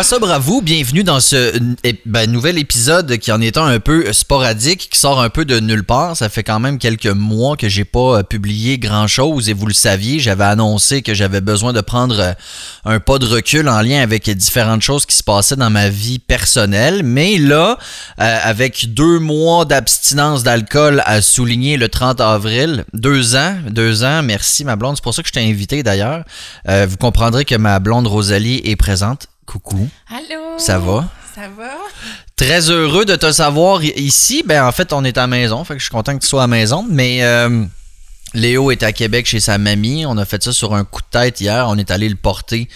What's up, bravo, bienvenue dans ce ben, nouvel épisode qui en est un, peu sporadique, qui sort un peu de nulle part. Ça fait quand même quelques mois que j'ai pas euh, publié grand chose et vous le saviez, j'avais annoncé que j'avais besoin de prendre euh, un pas de recul en lien avec différentes choses qui se passaient dans ma vie personnelle. Mais là, euh, avec deux mois d'abstinence d'alcool à souligner le 30 avril, deux ans, deux ans, merci ma blonde, c'est pour ça que je t'ai invité d'ailleurs. vous comprendrez que ma blonde Rosalie est présente. Coucou. Allô? Ça va? Ça va? Très heureux de te savoir ici. Ben, en fait, on est à la maison. Fait que je suis content que tu sois à la maison. Mais euh, Léo est à Québec chez sa mamie. On a fait ça sur un coup de tête hier. On est allé le porter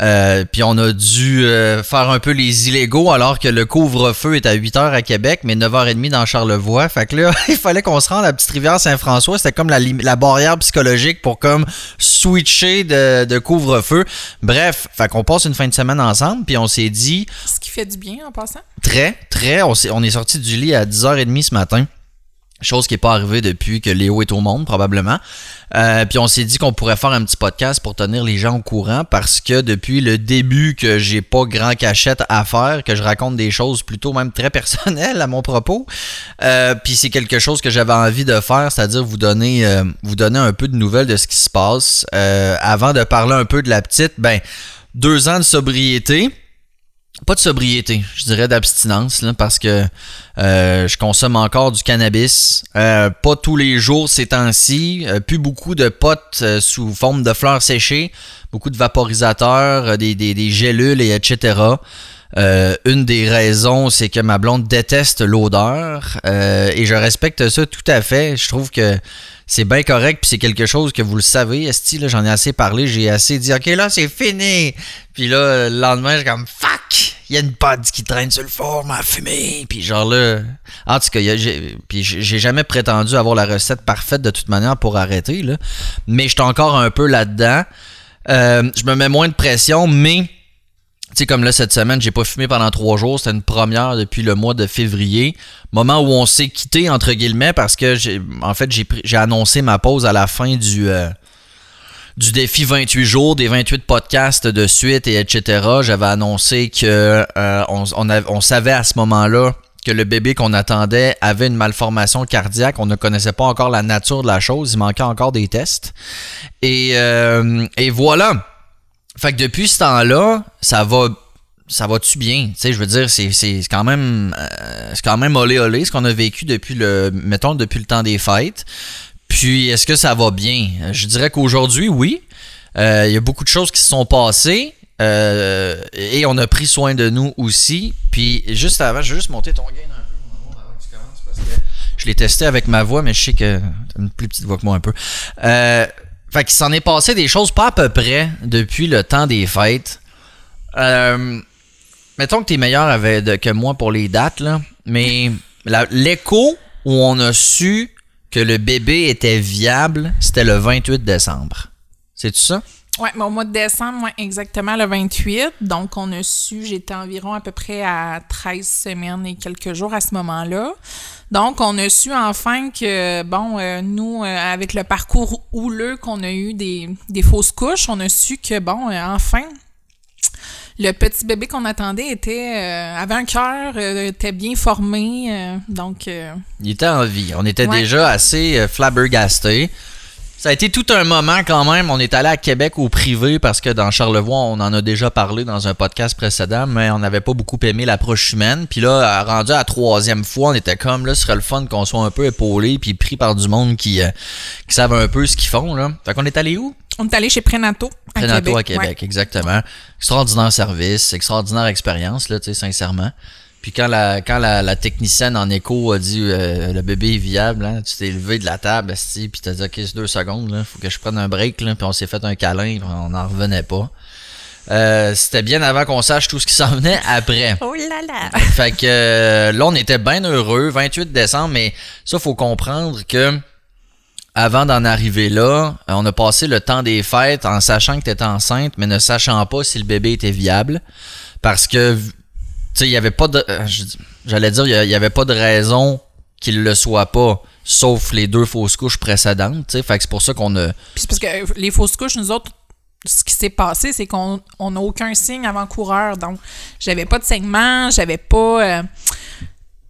euh, puis on a dû euh, faire un peu les illégaux alors que le couvre-feu est à 8h à Québec, mais 9h30 dans Charlevoix. Fait que là, il fallait qu'on se rende à Petite Rivière Saint-François. C'était comme la, la, barrière psychologique pour comme switcher de, de couvre-feu. Bref, fait qu'on passe une fin de semaine ensemble, puis on s'est dit... Ce qui fait du bien en passant. Très, très. On, est, on est sorti du lit à 10h30 ce matin. Chose qui n'est pas arrivée depuis que Léo est au monde, probablement. Euh, puis on s'est dit qu'on pourrait faire un petit podcast pour tenir les gens au courant parce que depuis le début que j'ai pas grand cachette à faire, que je raconte des choses plutôt même très personnelles à mon propos. Euh, puis c'est quelque chose que j'avais envie de faire, c'est-à-dire vous donner euh, vous donner un peu de nouvelles de ce qui se passe. avant de parler un peu de la petite, ben deux ans de sobriété pas de sobriété, je dirais d'abstinence, parce que euh, je consomme encore du cannabis. Euh, pas tous les jours ces temps-ci. Euh, plus beaucoup de potes sous forme de fleurs séchées, beaucoup de vaporisateurs, des, des, des gélules et etc. une des raisons, c'est que ma blonde déteste l'odeur et je respecte ça tout à fait. Je trouve que c'est bien correct, puis c'est quelque chose que vous le savez, Esti, j'en ai assez parlé, j'ai assez dit, OK, là, c'est fini. Puis là, le lendemain, j'ai comme, fuck, il y a une pote qui traîne sur le four, m'a fumé. Puis genre là, en tout cas, j'ai, puis j'ai jamais prétendu avoir la recette parfaite de toute manière pour arrêter, là. Mais j'étais encore un peu là-dedans. Euh, je me mets moins de pression, mais tu sais, comme là, cette semaine, j'ai pas fumé pendant trois jours. C'était une première depuis le mois de février. Moment où on s'est quitté, entre guillemets, parce que j'ai, en fait, j'ai, annoncé ma pause à la fin du, euh, du défi 28 jours, des 28 podcasts de suite et etc. J'avais annoncé que euh, on, on, savait à ce moment-là que le bébé qu'on attendait avait une malformation cardiaque. On ne connaissait pas encore la nature de la chose. Il manquait encore des tests. Et, euh, et voilà. Fait que depuis ce temps-là, ça va ça va-tu bien? Tu sais, je veux dire, c'est, quand même euh, c'est quand même olé olé ce qu'on a vécu depuis le mettons depuis le temps des fêtes. Puis est-ce que ça va bien? Je dirais qu'aujourd'hui, oui. Euh, il y a beaucoup de choses qui se sont passées. Euh, et on a pris soin de nous aussi. Puis juste avant, je vais juste monter ton gain un peu avant que tu commences parce que je l'ai testé avec ma voix, mais je sais que t'as une plus petite voix que moi un peu. Euh, fait qu'il s'en est passé des choses pas à peu près depuis le temps des fêtes. Euh, mettons que t'es meilleur que moi pour les dates, là, mais l'écho où on a su que le bébé était viable, c'était le 28 décembre. C'est-tu ça? Oui, au mois de décembre, moi, exactement le 28. Donc, on a su, j'étais environ à peu près à 13 semaines et quelques jours à ce moment-là. Donc, on a su enfin que, bon, euh, nous, euh, avec le parcours houleux qu'on a eu des, fausses couches, on a su que, bon, euh, enfin, le petit bébé qu'on attendait était avait un cœur, était bien formé, donc. Il était en vie. On était déjà assez flabbergastés. Ça a été tout un moment quand même. On est allé à Québec au privé parce que dans Charlevoix, on en a déjà parlé dans un podcast précédent, mais on n'avait pas beaucoup aimé l'approche humaine. Puis là, rendu à la troisième fois, on était comme là, ce serait le fun qu'on soit un peu épaulé puis pris par du monde qui, euh, qui savent un peu ce qu'ils font. Là. Fait qu'on est allé où? On est allé chez Prenato. À Prenato Québec. à Québec, exactement. Extraordinaire service, extraordinaire expérience, là, tu sais, sincèrement. Puis quand la, quand la, technicienne en écho a dit euh, le bébé est viable, hein, tu t'es levé de la table, puis t'as dit ok c'est deux secondes, là, faut que je prenne un break, là, puis on s'est fait un câlin, on n'en revenait pas. Euh, c'était bien avant qu'on sache tout ce qui s'en venait après. Oh là là! Fait que euh, là, on était bien heureux, 28 décembre, mais ça, faut comprendre que avant d'en arriver là, on a passé le temps des fêtes en sachant que tu étais enceinte, mais ne sachant pas si le bébé était viable. Parce que sais, il y avait pas de. Euh, j'allais dire, il y avait pas de raison qu'il le soit pas, sauf les deux fausses couches précédentes. Fait c'est pour ça qu'on a. Puis parce que les fausses couches, nous autres, ce qui s'est passé, c'est qu'on n'a aucun signe avant-coureur. Donc, j'avais pas de saignement, j'avais pas. euh,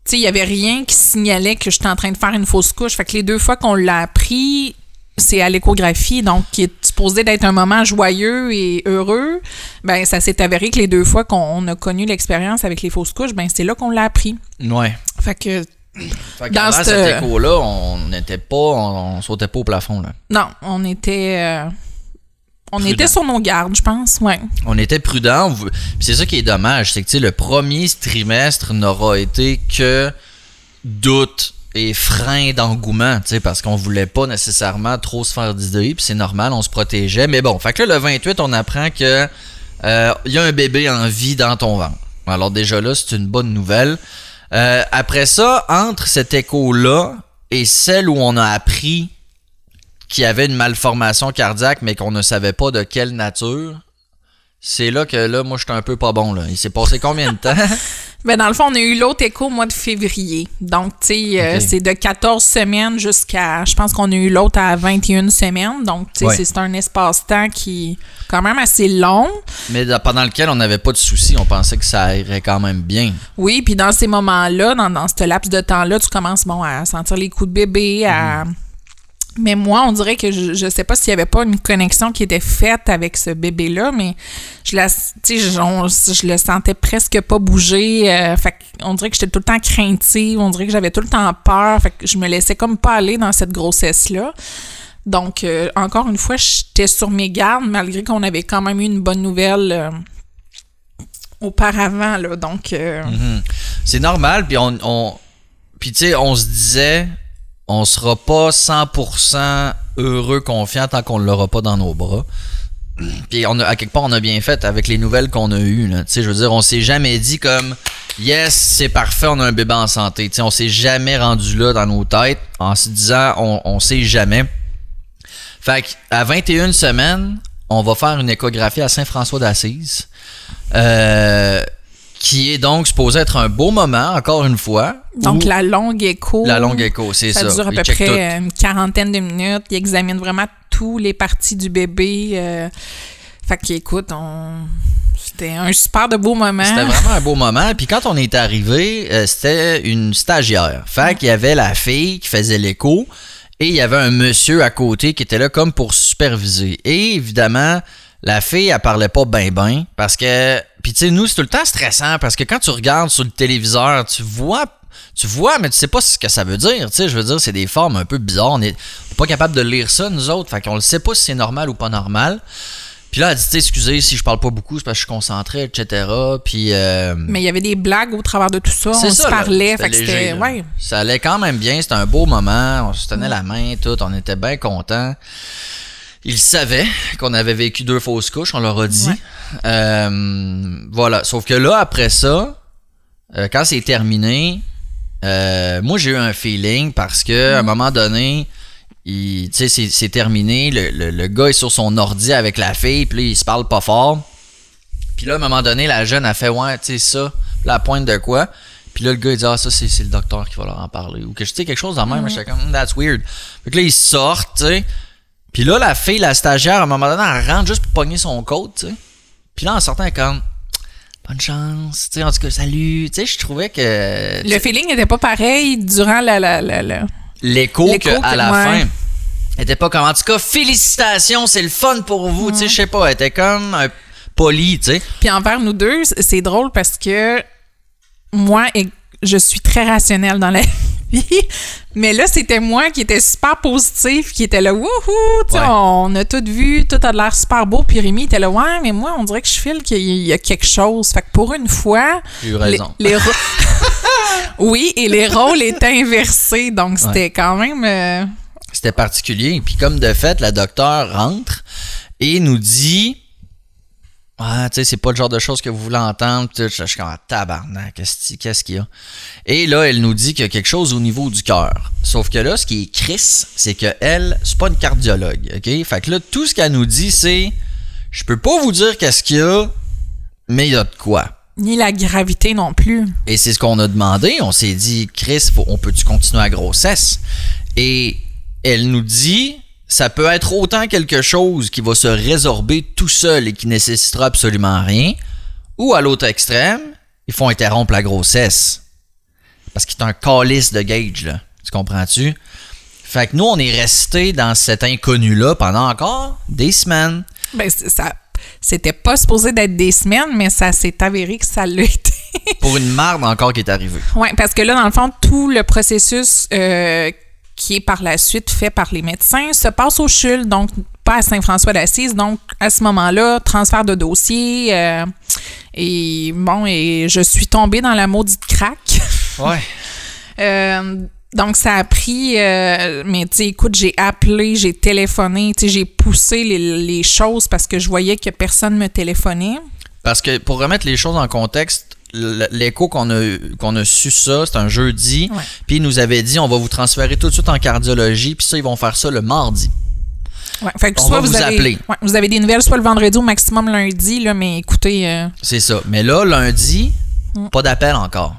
tu il y avait rien qui signalait que j'étais en train de faire une fausse couche. Fait que les deux fois qu'on l'a appris, c'est à l'échographie, donc qui est supposé d'être un moment joyeux et heureux. Ben, ça s'est avéré que les deux fois qu'on a connu l'expérience avec les fausses couches, ben, c'est là qu'on l'a appris. Ouais. Fait que, Fait Dans qu'avant cette- cet écho-là, on n'était pas, on, on sautait pas au plafond, là. non, on était. euh, on Prudent. était sur nos gardes, je pense, ouais. On était prudent. C'est ça qui est dommage, c'est que tu sais, le premier trimestre n'aura été que doute et frein d'engouement, tu sais, parce qu'on voulait pas nécessairement trop se faire d'idées, puis c'est normal, on se protégeait. Mais bon, fait que là, le 28, on apprend que euh, il y a un bébé en vie dans ton ventre. Alors déjà là, c'est une bonne nouvelle. Euh, après ça, entre cet écho-là et celle où on a appris qu'il y avait une malformation cardiaque, mais qu'on ne savait pas de quelle nature, c'est là que là, moi, j'étais un peu pas bon. Là. Il s'est passé combien de temps? Ben, dans le fond, on a eu l'autre écho au mois de février. Donc, tu sais, euh, c'est de 14 semaines jusqu'à. Je pense qu'on a eu l'autre à 21 semaines. Donc, tu sais, Ouais. c'est- un espace-temps qui est quand même assez long. mais pendant lequel on n'avait pas de soucis. On pensait que ça irait quand même bien. Oui, puis dans ces moments-là, dans, dans ce laps de temps-là, tu commences bon, à sentir les coups de bébé, à. Mais moi, on dirait que je, je sais pas s'il y avait pas une connexion qui était faite avec ce bébé-là, mais je la, je, le sentais presque pas bouger. euh, fait on dirait que j'étais tout le temps craintive, on dirait que j'avais tout le temps peur, fait que je me laissais comme pas aller dans cette grossesse-là. Donc, euh, encore une fois, j'étais sur mes gardes, malgré qu'on avait quand même eu une bonne nouvelle euh, auparavant, là. Donc, Mhm. C'est normal. Puis on, on puis tu sais, on se disait, on sera pas 100% heureux, confiant tant qu'on l'aura pas dans nos bras. Puis on a, à quelque part, on a bien fait avec les nouvelles qu'on a eues. là. Je veux dire, on s'est jamais dit comme yes, c'est parfait, on a un bébé en santé. Tu sais, on s'est jamais rendu là dans nos têtes en se disant on, on sait jamais. Fait qu'à 21 semaines, on va faire une échographie à Saint-François d'Assise. Euh, qui est donc supposé être un beau moment, encore une fois. Donc, la longue écho. la longue écho, c'est ça. Ça dure à peu tout. près une quarantaine de minutes. Il examine vraiment tous les parties du bébé. euh, fait qu'écoute, on... c'était un super de beau moment. C'était vraiment un beau moment. Puis quand on est arrivé, euh, c'était une stagiaire. Fait qu'il y avait la fille qui faisait l'écho et il y avait un monsieur à côté qui était là comme pour superviser. Et évidemment, la fille, elle parlait pas ben ben parce que... Puis tu sais, nous, c'est tout le temps stressant parce que quand tu regardes sur le téléviseur, tu vois... Tu vois, mais tu sais pas ce que ça veut dire. Tu sais, je veux dire, c'est des formes un peu bizarres. On est pas capable de lire ça, nous autres. Fait qu'on le sait pas si c'est normal ou pas normal. Puis là, elle dit, excusez si je parle pas beaucoup, c'est parce que je suis concentré, etc. Puis... euh, Mais il y avait des blagues au travers de tout ça. On ça, se parlait. Fait léger. Ouais. Ça allait quand même bien. C'était un beau moment. On se tenait la main, tout. On était bien contents. Ils savaient qu'on avait vécu deux fausses couches, on leur a dit. Ouais. Euh, voilà. Sauf que là, après ça, euh, quand c'est terminé, euh, moi j'ai eu un feeling parce que à un moment donné, il- tu sais, c'est, c'est terminé. Le, le- le gars est sur son ordi avec la fille, puis là, il se parle pas fort. Puis là, à un moment donné, la jeune a fait Ouais, tu sais, ça, la pointe de quoi? Puis là, le gars, il dit Ah, ça, c'est, c'est le docteur qui va leur en parler. Ou que je sais quelque chose de même. J'étais comme Hmm, That's weird. Fait que là, ils sortent, tu sais. Puis là, la fille, la stagiaire, à un moment donné, elle rentre juste pour pogner son côte, tu sais. Puis là, en sortant, elle est comme Bonne chance, tu sais, en tout cas, salut. Tu sais, je trouvais que. Le feeling n'était pas pareil durant la. la, la, la- l'écho L'écho qu'à que- la ouais. fin était pas comme en tout cas félicitations c'est le fun pour vous tu sais je sais pas elle était comme un poli tu sais Puis envers nous deux, c'est drôle parce que moi, je suis très rationnelle dans la vie. Mais là, c'était moi qui était super positif, qui était là, wouhou, Ouais. on a tout vu, tout a de l'air super beau. Puis Rémi était là, ouais, mais moi, on dirait que je file qu'il y a quelque chose. Fait que pour une fois, j'ai eu raison les, les oui, et les rôles étaient inversés. Donc, c'était quand même. euh, c'était particulier puis comme de fait la docteure rentre et nous dit ah, tu sais, c'est pas le genre de choses que vous voulez entendre. Je suis comme, ah, tabarnak, qu'est-ce qu'est-ce qu'il y a? Et là, elle nous dit qu'il y a quelque chose au niveau du cœur. Sauf que là, ce qui est Chris, c'est que elle, c'est pas une cardiologue, OK? Fait que là, tout ce qu'elle nous dit, c'est, je peux pas vous dire qu'est-ce qu'il y a, mais il y a de quoi. ni la gravité non plus. Et c'est ce qu'on a demandé. On s'est dit, Chris, faut- on peut-tu continuer la grossesse? Et elle nous dit, ça peut être autant quelque chose qui va se résorber tout seul et qui nécessitera absolument rien, ou à l'autre extrême, ils font interrompre la grossesse. Parce qu'il est un calice de gauge, là. Tu comprends-tu? Fait que nous, on est resté dans cet inconnu-là pendant encore des semaines. Ben, ça, c'était pas supposé d'être des semaines, mais ça s'est avéré que ça l'a été. Pour une marde encore qui est arrivée. Oui, parce que là, dans le fond, tout le processus euh, qui est par la suite fait par les médecins se passe au CHUL, donc pas à Saint-François d'Assise. Donc, à ce moment-là, transfert de dossier. euh, et bon, et je suis tombée dans la maudite craque. Ouais. Euh, donc, ça a pris. euh, mais, tu sais, écoute, j'ai appelé, j'ai téléphoné, tu sais, j'ai poussé les, les choses parce que je voyais que personne me téléphonait. Parce que pour remettre les choses en contexte, l'écho qu'on a, qu'on a su ça, c'est un jeudi. Puis ils nous avaient dit on va vous transférer tout de suite en cardiologie. Puis ça, ils vont faire ça le mardi. Ouais, fait que On soit va vous avez, appeler. ouais, vous avez des nouvelles soit le vendredi ou maximum lundi, là, mais écoutez. euh, C'est ça. Mais là, lundi, Mm. pas d'appel encore.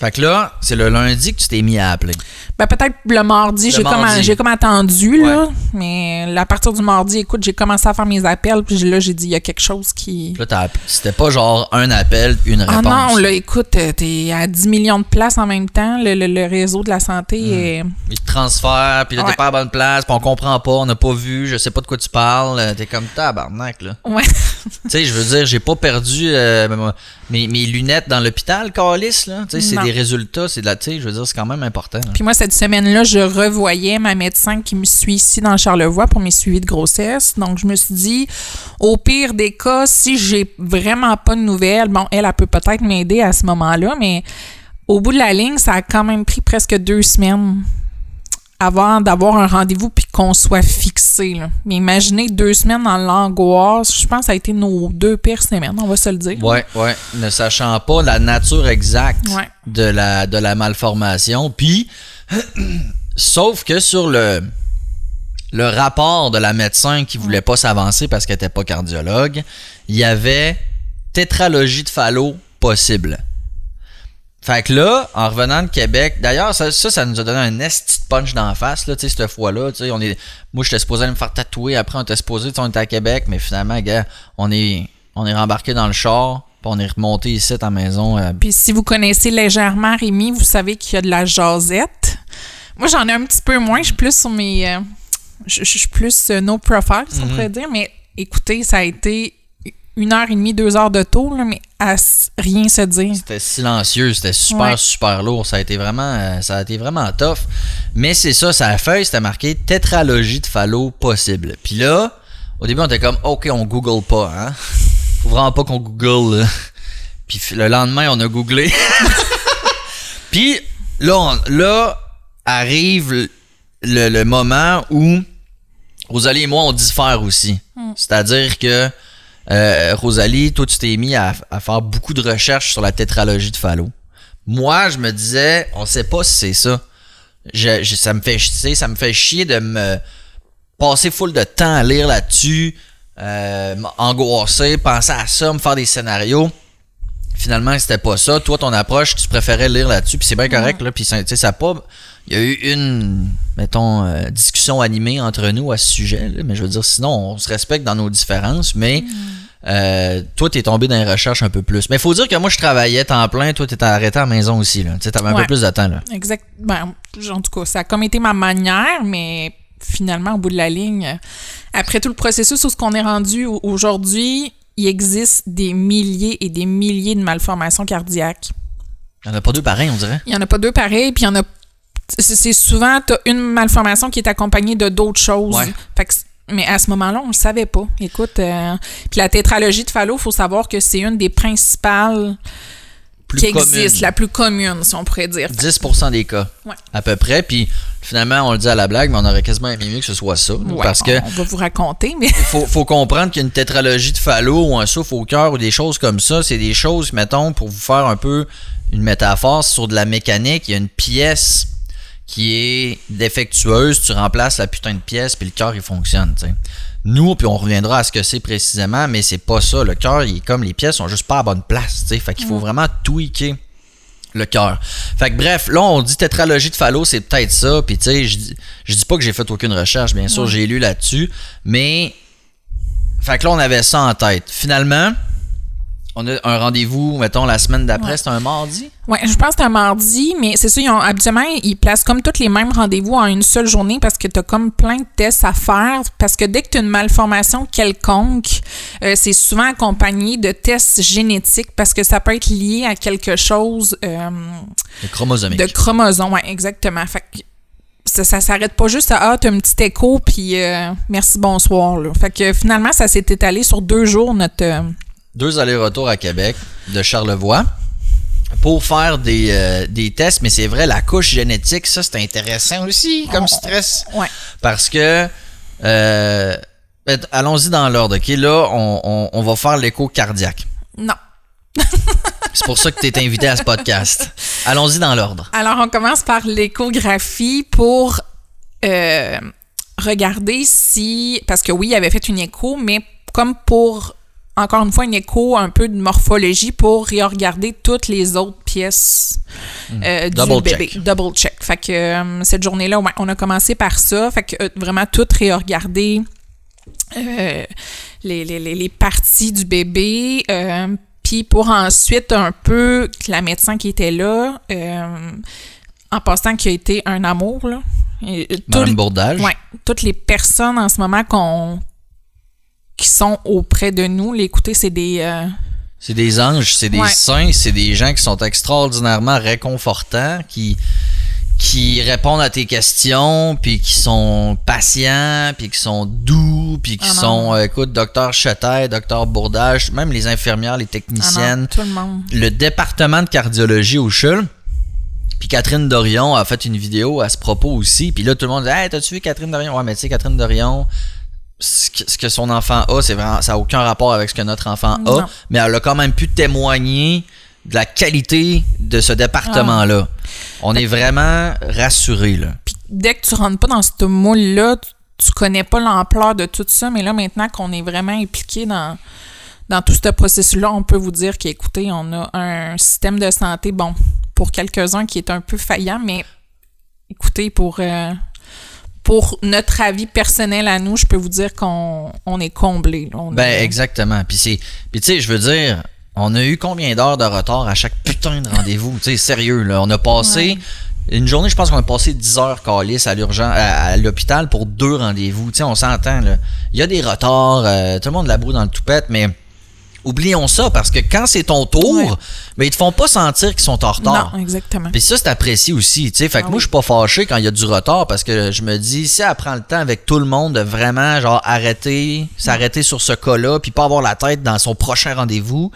Fait que là, c'est le lundi que tu t'es mis à appeler. Ben, peut-être le mardi, j'ai comme, comme attendu, là. Mais à partir du mardi, écoute, j'ai commencé à faire mes appels, puis là, j'ai dit, il y a quelque chose qui. Là, t'as appelé. C'était pas genre un appel, une Ah réponse. non, là, écoute, euh, t'es à 10 millions de places en même temps. Le, le- le réseau de la santé est. Ils te transfèrent, puis là, t'es Ouais. pas à la bonne place, puis on comprend pas, on n'a pas vu, je sais pas de quoi tu parles. Euh, T'es comme tabarnak, là. Ouais. tu sais, je veux dire, j'ai pas perdu euh, mes, mes lunettes dans l'hôpital, Calis, là. Tu sais, c'est des résultats, c'est de la, tu sais, je veux dire, c'est quand même important. là. Puis moi, cette semaine-là, je revoyais ma médecin qui me suit ici dans Charlevoix pour mes suivis de grossesse. Donc, je me suis dit, au pire des cas, si j'ai vraiment pas de nouvelles, bon, elle, elle peut peut-être m'aider à ce moment-là, mais au bout de la ligne, ça a quand même pris presque deux semaines avant d'avoir un rendez-vous puis qu'on soit fixé. Là. Mais imaginez deux semaines dans l'angoisse. Je pense que ça a été nos deux pires semaines, on va se le dire. Ouais, ouais. Ne sachant pas la nature exacte Ouais. de, la, de la malformation. Puis, sauf que sur le, le rapport de la médecin qui voulait pas s'avancer parce qu'elle était pas cardiologue, il y avait tétralogie de Fallot possible. Fait que là, en revenant de Québec, d'ailleurs, ça, ça, ça nous a donné un esti de punch d'en face, là, tu sais, cette fois-là. Tu sais, on est, moi, j'étais supposé aller me faire tatouer, après, on était supposé, tu sais, on était à Québec, mais finalement, gars, on est, on est rembarqué dans le char, puis on est remonté ici à la maison. euh, Puis si vous connaissez légèrement Rémi, vous savez qu'il y a de la jasette. Moi, j'en ai un petit peu moins. Je suis plus sur mes. euh, je, suis plus euh, no profile, si on pourrait dire. Mais écoutez, ça a été une heure et demie, deux heures de tour, là, mais à rien se dire. C'était silencieux, c'était super, Ouais. super lourd. Ça a été vraiment, euh, ça a été vraiment tough. Mais c'est ça, sa feuille, c'était marqué tétralogie de Fallot possible. Puis là, au début, on était comme, OK, on google pas, hein. Faut vraiment pas qu'on google, là. Puis le lendemain, on a googlé. Puis là, on- là arrive le, le- le moment où Rosalie et moi, on diffère aussi. C'est-à-dire que euh, Rosalie, toi, tu t'es mis à, à faire beaucoup de recherches sur la tétralogie de Fallot. Moi, je me disais, on sait pas si c'est ça. Je, je- ça me fait chier, ça me fait chier de me passer full de temps à lire là-dessus, euh, m'angoisser, penser à ça, me faire des scénarios. Finalement, c'était pas ça. Toi, ton approche, tu préférais lire là-dessus, puis c'est bien correct, là. Puis, ça- tu sais, ça a pas. Il y a eu une, mettons, euh, discussion animée entre nous à ce sujet, là, mais je veux dire, sinon, on se respecte dans nos différences, mais euh, toi, t'es tombé dans les recherches un peu plus. Mais il faut dire que moi, je travaillais temps plein, toi, t'étais arrêté à la maison aussi, là. Tu sais, t'avais un peu plus de temps, là. Exact. Ben, en tout cas, ça a comme été ma manière, mais finalement, au bout de la ligne, après tout le processus où ce qu'on est rendu au- aujourd'hui, il existe des milliers et des milliers de malformations cardiaques. Il y en a pas deux pareils, on dirait. Il y en a pas deux pareils, puis il y en a. C'est souvent, t'as une malformation qui est accompagnée de d'autres choses. Ouais. Fait que mais à ce moment-là, on le savait pas. Écoute, euh, puis la tétralogie de Fallot, faut savoir que c'est une des principales Plus qui commune. existent, la plus commune, si on pourrait dire. 10% des cas, Ouais. à peu près. Puis finalement, on le dit à la blague, mais on aurait quasiment aimé mieux que ce soit ça. Ouais, parce que on va vous raconter, mais faut, faut comprendre qu'une tétralogie de Fallot ou un souffle au cœur ou des choses comme ça, c'est des choses, mettons, pour vous faire un peu une métaphore sur de la mécanique, il y a une pièce qui est défectueuse, tu remplaces la putain de pièce, puis le cœur, il fonctionne, tu sais. Nous, puis on reviendra à ce que c'est précisément, mais c'est pas ça. Le cœur, il est comme les pièces sont juste pas à bonne place, tu sais. Fait qu'il faut vraiment tweaker Le cœur. Fait que bref, là, on dit tétralogie de Fallot, c'est peut-être ça. Puis tu sais, je dis, je dis pas que j'ai fait aucune recherche, bien sûr, j'ai lu là-dessus. Mais. Fait que là, on avait ça en tête. Finalement, on a un rendez-vous, mettons, la semaine d'après, Ouais. c'est un mardi? Oui, je pense que c'est un mardi, mais c'est ça, ils ont, habituellement, ils placent comme tous les mêmes rendez-vous en une seule journée parce que tu as comme plein de tests à faire. Parce que dès que tu as une malformation quelconque, euh, c'est souvent accompagné de tests génétiques parce que ça peut être lié à quelque chose euh, Le chromosomique. de chromosome. Oui, exactement. Fait que ça, ça s'arrête pas juste à Ah, t'as un petit écho, puis euh, merci, bonsoir. Là. Fait que finalement, ça s'est étalé sur deux jours, notre. Deux allers-retours à Québec de Charlevoix pour faire des, euh, des tests. Mais c'est vrai, la couche génétique, ça, c'est intéressant aussi comme stress. ouais. Parce que. euh, ben, Allons-y dans l'ordre, OK? Là, on, on- on va faire l'écho cardiaque. Non. C'est pour ça que tu es invité à ce podcast. Allons-y dans l'ordre. Alors, on commence par l'échographie pour euh, regarder si. Parce que oui, il avait fait une écho, mais comme pour, encore une fois, une écho un peu de morphologie pour regarder toutes les autres pièces euh, du Double bébé. check. Double check. Fait que euh, cette journée-là, on a commencé par ça. Fait que euh, vraiment tout réregarder. euh, les, les, les, les parties du bébé. puis pour ensuite un peu la médecin qui était là, en passant qui a été un amour, là. Et, tout Bourdage. Ouais, toutes les personnes en ce moment qu'on qui sont auprès de nous, l'écouter, c'est des euh, C'est des anges, c'est des Ouais. saints, c'est des gens qui sont extraordinairement réconfortants, qui, qui répondent à tes questions, puis qui sont patients, puis qui sont doux, puis qui Ah sont, euh, écoute, docteur Chetet, docteur Bourdage, même les infirmières, les ah non, techniciennes, tout le monde. le département de cardiologie au CHUL. Puis Catherine Dorion a fait une vidéo à ce propos aussi. Puis là, tout le monde dit Hey, t'as-tu vu Catherine Dorion Ouais, mais tu sais, Catherine Dorion, ce que, son enfant a, c'est vraiment, ça n'a aucun rapport avec ce que notre enfant a. Non. Mais elle a quand même pu témoigner de la qualité de ce département-là. On est vraiment rassurés, là. Puis dès que tu rentres pas dans ce moule-là, tu, tu connais pas l'ampleur de tout ça, mais là, maintenant qu'on est vraiment impliqué dans, dans tout ce processus-là, on peut vous dire qu'écoutez, on a un système de santé, bon, pour quelques-uns qui est un peu faillant, mais écoutez, pour, euh, pour notre avis personnel à nous, je peux vous dire qu'on on est comblé. Ben, est- exactement. Puis c'est. Puis tu sais, je veux dire, on a eu combien d'heures de retard à chaque putain de rendez-vous? tu sais, sérieux, là. On a passé. Une journée, je pense qu'on a passé 10 heures à l'urgence, à, à l'hôpital pour deux rendez-vous. Tu sais, on s'entend, là. Il y a des retards, euh, tout le monde la broue dans le toupette, mais oublions ça parce que quand c'est ton tour, Ouais. ben, ils te font pas sentir qu'ils sont en retard. Non, exactement. Puis ça, c'est apprécié aussi. Tu sais, fait que Ah moi, oui. je suis pas fâché quand il y a du retard parce que je me dis, si elle prend le temps avec tout le monde de vraiment, genre, arrêter, s'arrêter sur ce cas-là, puis pas avoir la tête dans son prochain rendez-vous.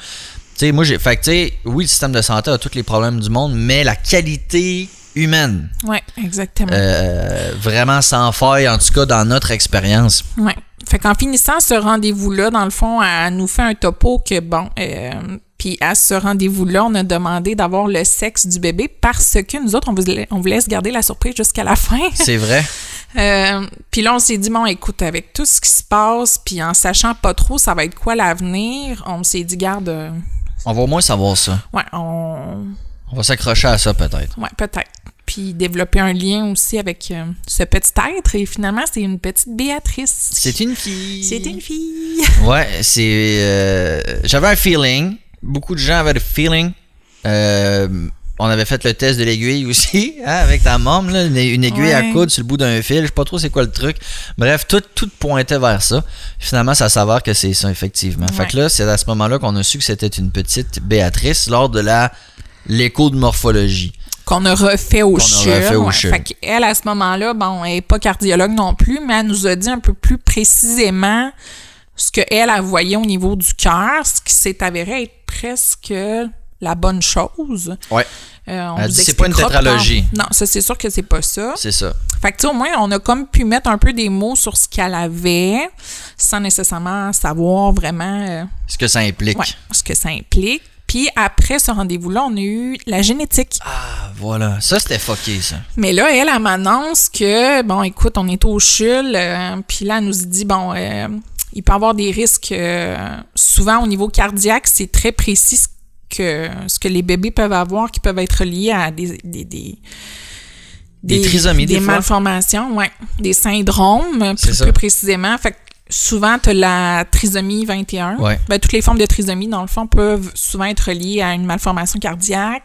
Tu sais, moi, j'ai. Fait que, tu sais, oui, le système de santé a tous les problèmes du monde, mais la qualité humaine, Oui, exactement. euh, vraiment sans faille, en tout cas, dans notre expérience. Ouais. Fait qu'en finissant ce rendez-vous-là, dans le fond, elle nous fait un topo que, bon, euh, puis à ce rendez-vous-là, on a demandé d'avoir le sexe du bébé parce que nous autres, on voulait, on voulait se garder la surprise jusqu'à la fin. C'est vrai. Euh, puis là, on s'est dit, bon, écoute, avec tout ce qui se passe, puis en sachant pas trop ça va être quoi l'avenir, on s'est dit, garde, On va au moins savoir ça. ouais, on, On va s'accrocher à ça, peut-être. ouais, peut-être. Puis développer un lien aussi avec euh, ce petit être. Et finalement, c'est une petite Béatrice. C'est une fille. C'est une fille. Ouais, c'est. euh, J'avais un feeling. Beaucoup de gens avaient le feeling. Euh, on avait fait le test de l'aiguille aussi, hein, avec ta môme, là, une, aiguille à coudre sur le bout d'un fil. Je sais pas trop c'est quoi le truc. Bref, tout, tout pointait vers ça. Finalement, ça s'avère que c'est ça, effectivement. Fait que là, c'est à ce moment-là qu'on a su que c'était une petite Béatrice lors de la l'écho de morphologie. Qu'on a refait au a au ouais. Fait qu'elle, à ce moment-là, bon, elle n'est pas cardiologue non plus, mais elle nous a dit un peu plus précisément ce qu'elle, elle voyait au niveau du cœur, ce qui s'est avéré être presque la bonne chose. Ouais. Euh, on c'est pas une tétralogie. Non, ça, c'est sûr que c'est pas ça. C'est ça. Fait que, tu au moins, on a comme pu mettre un peu des mots sur ce qu'elle avait, sans nécessairement savoir vraiment euh, Ce que ça implique. ouais, ce que ça implique. Puis après ce rendez-vous-là, on a eu la génétique. Ah, voilà. Ça, c'était fucké, ça. Mais là, elle, elle m'annonce que, bon, écoute, on est au CHUL, euh, puis là, elle nous dit, bon, euh, il peut y avoir des risques, euh, souvent au niveau cardiaque, c'est très précis ce que ce que les bébés peuvent avoir qui peuvent être liés à des des, des, Des trisomies, des malformations, ouais, des syndromes plus, plus précisément. Fait que souvent tu as la trisomie 21. Ouais. Ben, toutes les formes de trisomie dans le fond peuvent souvent être liées à une malformation cardiaque.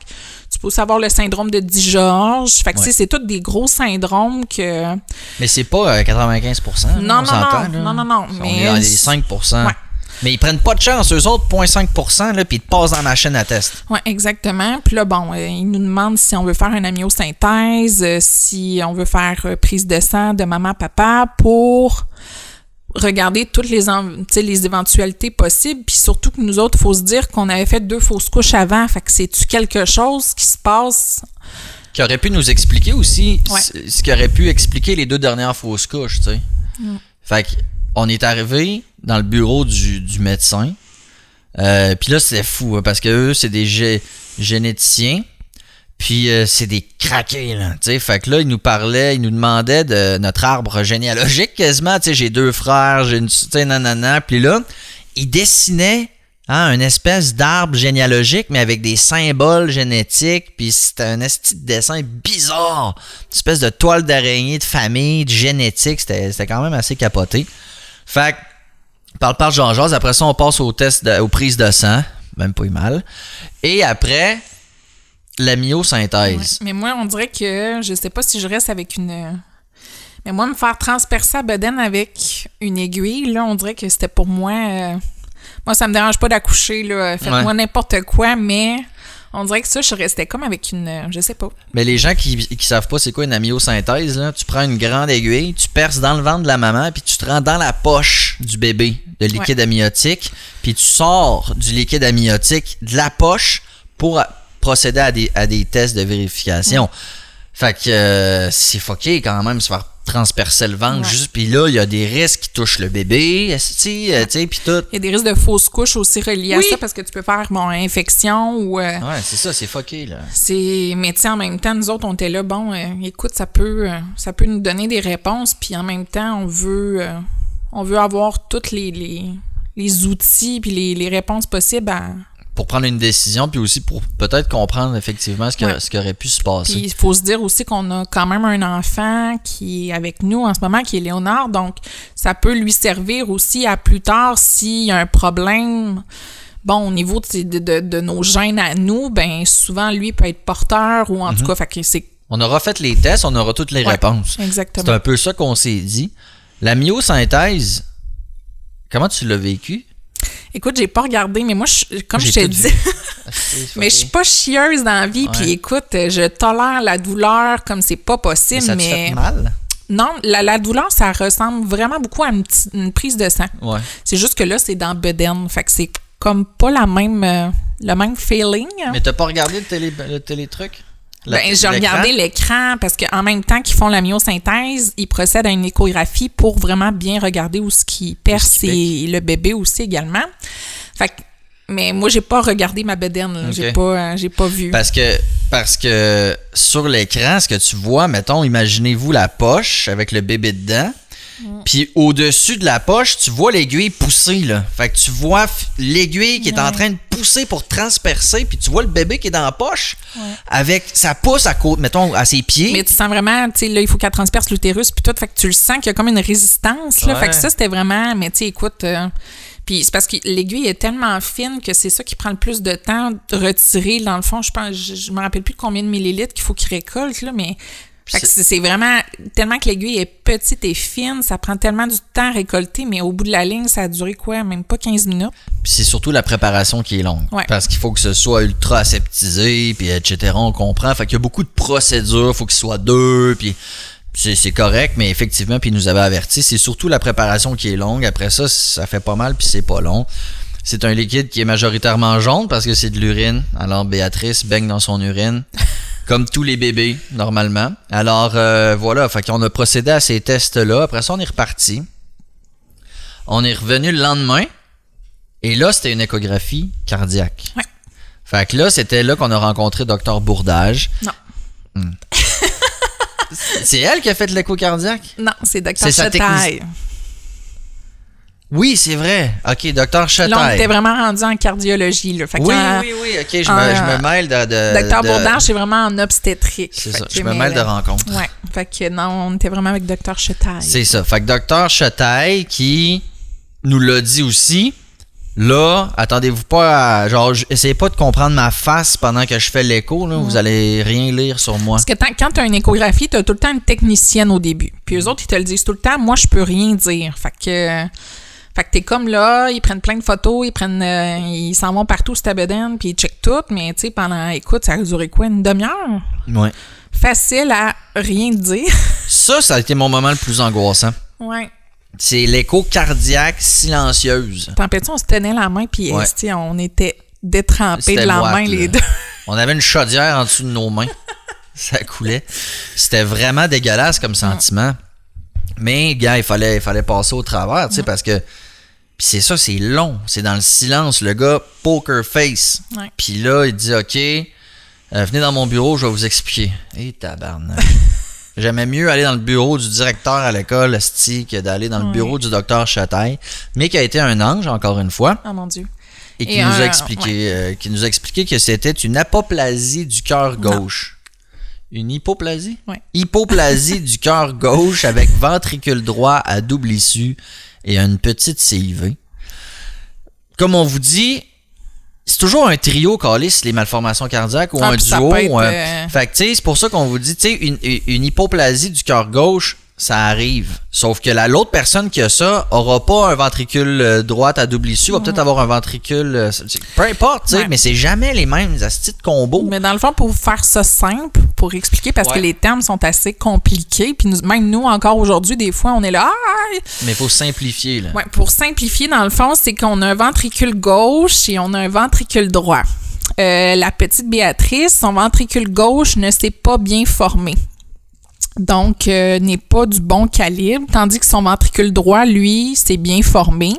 Tu peux aussi avoir le syndrome de Dijorge. Fait que Ouais. c'est tous des gros syndromes que Mais c'est pas euh, 95 là, Non, on non, non, là. non, non, non, On mais- est dans les 5 Ouais. Mais ils prennent pas de chance, eux autres, 0.5 là, puis ils te passent dans la machine à test. Oui, exactement. Puis là, bon, euh, ils nous demandent si on veut faire une amyosynthèse, euh, si on veut faire euh, prise de sang de maman, papa pour regarder toutes les, éventualités possibles. Puis surtout que nous autres, il faut se dire qu'on avait fait deux fausses couches avant. Fait que c'est-tu quelque chose qui se passe? Qui aurait pu nous expliquer aussi Ouais. ce qui aurait pu expliquer les deux dernières fausses couches, tu sais. Fait que, on est arrivé dans le bureau du, du médecin. Euh, puis là, c'était fou, hein, parce que eux, c'est des gé- généticiens. Puis euh, c'est des craqués, là. Tu sais, fait que là, ils nous parlaient, ils nous demandaient de notre arbre généalogique quasiment. Tu sais, j'ai deux frères, j'ai une. Tu sais, nanana. Puis là, ils dessinaient hein, une espèce d'arbre généalogique, mais avec des symboles génétiques. Puis c'était un esti de dessin bizarre. Une espèce de toile d'araignée de famille, de génétique. C'était c'était quand même assez capoté. Fait que, parle par Jean Jase. Après ça, on passe au test, de- aux prises de sang. Même pas eu mal. Et après, la Ouais. myosynthèse. Mais moi, on dirait que je sais pas si je reste avec une. Mais moi, me faire transpercer à bedaine avec une aiguille, là, on dirait que c'était pour moi. euh, Moi, ça me dérange pas d'accoucher, là. Faites-moi Ouais. n'importe quoi, mais on dirait que ça, je restais comme avec une. euh, Je sais pas. Mais les gens qui, qui savent pas c'est quoi une amyosynthèse, là, tu prends une grande aiguille, tu perces dans le ventre de la maman, puis tu te rends dans la poche du bébé de liquide amniotique, puis tu sors du liquide amniotique de la poche pour procéder à des, à des tests de vérification. Fait que euh, c'est fucké quand même se faire transpercer le ventre Ouais. juste puis là il y a des risques qui touchent le bébé euh, tu sais puis tout Il y a des risques de fausses couches aussi reliés Oui. à ça parce que tu peux faire, bon, infection ou. euh, ouais c'est ça c'est fucké là C'est mais tu en même temps nous autres on était là bon euh, écoute ça peut euh, ça peut nous donner des réponses puis en même temps on veut on veut avoir toutes les les, les outils puis les, les réponses possibles à pour prendre une décision puis aussi pour peut-être comprendre effectivement ce, que, Ouais. ce qui aurait pu se passer puis il faut se dire aussi qu'on a quand même un enfant qui est avec nous en ce moment qui est Léonard donc ça peut lui servir aussi à plus tard s'il y a un problème Bon, au niveau de, de, de- nos gènes à nous, ben souvent lui peut être porteur ou en tout cas, fait que c'est On aura fait les tests, on aura toutes les Ouais, réponses. exactement. C'est un peu ça qu'on s'est dit. La myosynthèse, comment tu l'as vécu? Écoute, j'ai pas regardé, mais moi, je- comme je te tout dis, vu. mais je suis pas chieuse dans la vie. Ouais. Puis écoute, je tolère la douleur comme c'est pas Mais possible. ça te Mais, fait mal? non, la, la douleur, ça ressemble vraiment beaucoup à une, prise de sang. Ouais. C'est juste que là, c'est dans bedaine. Fait que c'est comme pas la même, euh, le même feeling. Mais t'as pas regardé le télé, le Ben, j'ai regardé l'écran parce qu'en même temps qu'ils font la myosynthèse, ils procèdent à une échographie pour vraiment bien regarder où ce qui perce et le bébé aussi également. Fait que, mais moi, j'ai pas regardé ma bedaine. là. J'ai Ok. pas, euh, j'ai pas vu. Parce que, parce que sur l'écran, ce que tu vois, mettons, imaginez-vous la poche avec le bébé dedans. Mm. Puis au-dessus de la poche, tu vois l'aiguille pousser, là. Fait que tu vois l'aiguille qui est en train de pousser pour transpercer, puis tu vois le bébé qui est dans la poche avec sa pousse à côté, mettons, à ses pieds. Mais tu sens vraiment, tu sais, là, il faut qu'elle transperce l'utérus, puis tout. Fait que tu le sens qu'il y a comme une résistance, là. Ouais. Fait que ça, c'était vraiment, mais tu sais, écoute, euh, puis c'est parce que l'aiguille est tellement fine que c'est ça qui prend le plus de temps de retirer. Dans le fond, je pense, je, je me rappelle plus combien de millilitres qu'il faut qu'il récolte, là, mais. Fait que c'est- vraiment tellement que l'aiguille est petite et fine, ça prend tellement du temps à récolter, mais au bout de la ligne, ça a duré quoi? Même pas 15 minutes. Puis c'est surtout la préparation qui est longue. Ouais. Parce qu'il faut que ce soit ultra aseptisé, puis etc. On comprend. Fait qu'il y a beaucoup de procédures. faut qu'il soit deux, puis c'est c'est correct, mais effectivement, puis il nous avait averti, c'est surtout la préparation qui est longue. Après ça, ça fait pas mal, puis c'est pas long. C'est un liquide qui est majoritairement jaune parce que c'est de l'urine. Alors Béatrice baigne dans son urine. Comme tous les bébés, normalement. Alors, euh, voilà. Fait qu'on a procédé à ces tests-là. Après ça, on est reparti. On est revenu le lendemain. Et là, c'était une échographie cardiaque. Ouais. Fait que là, c'était là qu'on a rencontré Dr Bourdage. Non. C'est elle qui a fait l'écho cardiaque? Non, c'est sa Chetaille. Oui, c'est vrai. OK, docteur Là, on Chataille. était vraiment rendu en cardiologie. Là. Fait Oui, oui, oui. OK, je, en- me, je me mêle de... de Docteur de- Bourdage, c'est vraiment en obstétrique. C'est ça, je me mêle de rencontre. Ouais. Fait que non, on était vraiment avec Docteur Chetaille. C'est ça. Fait que docteur Chataille qui nous l'a dit aussi. Là, attendez-vous pas à. Genre, essayez pas de comprendre ma face pendant que je fais l'écho. Là, Vous allez rien lire sur moi. Parce que quand tu as une échographie, tu as tout le temps une technicienne au début. Puis eux autres, ils te le disent tout le temps. Moi, je peux rien dire. Fait que. Fait que t'es comme là, ils prennent plein de photos, ils prennent, euh, ils s'en vont partout sur ta bedaine, puis ils checkent tout, mais tu sais, pendant, écoute, ça a duré quoi, une demi-heure? Ouais. Facile à rien dire. Ça, ça a été mon moment le plus angoissant. ouais. C'est l'écho cardiaque silencieuse. Tempête, on se tenait la main, puis Ouais. on était détrempés de la main, là. les deux. On avait une chaudière en dessous de nos mains. ça coulait. C'était vraiment dégueulasse comme sentiment. Mais, gars, il fallait, il fallait passer au travers, tu sais, parce que. Puis c'est ça, c'est long. C'est dans le silence. Le gars, poker face. Ouais. Puis là, il dit OK, euh, venez dans mon bureau, je vais vous expliquer. Et tabarnak. J'aimais mieux aller dans le bureau du directeur à l'école, esti, que d'aller dans le Ouais. bureau du docteur Chataille, mais qui a été un ange, encore une fois Oh mon Dieu. et qui Et nous a expliqué euh, qui nous a expliqué que c'était une apoplasie du cœur gauche. Une hypoplasie? Ouais. Hypoplasie du cœur gauche avec ventricule droit à double issue et une petite CIV. Comme on vous dit, c'est toujours un trio calice les malformations cardiaques ou Ah, un duo. être, euh, Fait sais, c'est pour ça qu'on vous dit, tu sais, une, une hypoplasie du cœur gauche, ça arrive. Sauf que la l'autre personne qui a ça aura pas un ventricule euh, droit à double issue, va peut-être avoir un ventricule euh, peu importe, tu sais, Ouais. mais c'est jamais les mêmes astis de combos. Mais dans le fond, pour faire ça simple, pour expliquer, parce Ouais. que les termes sont assez compliqués, puis nous- même nous, encore aujourd'hui, des fois, on est là. Ah! Mais il faut simplifier là. Ouais, pour simplifier, dans le fond, c'est qu'on a un ventricule gauche et on a un ventricule droit. Euh, la petite Béatrice, son ventricule gauche ne s'est pas bien formé. Donc, euh, n'est pas du bon calibre, tandis que son ventricule droit, lui, s'est bien formé.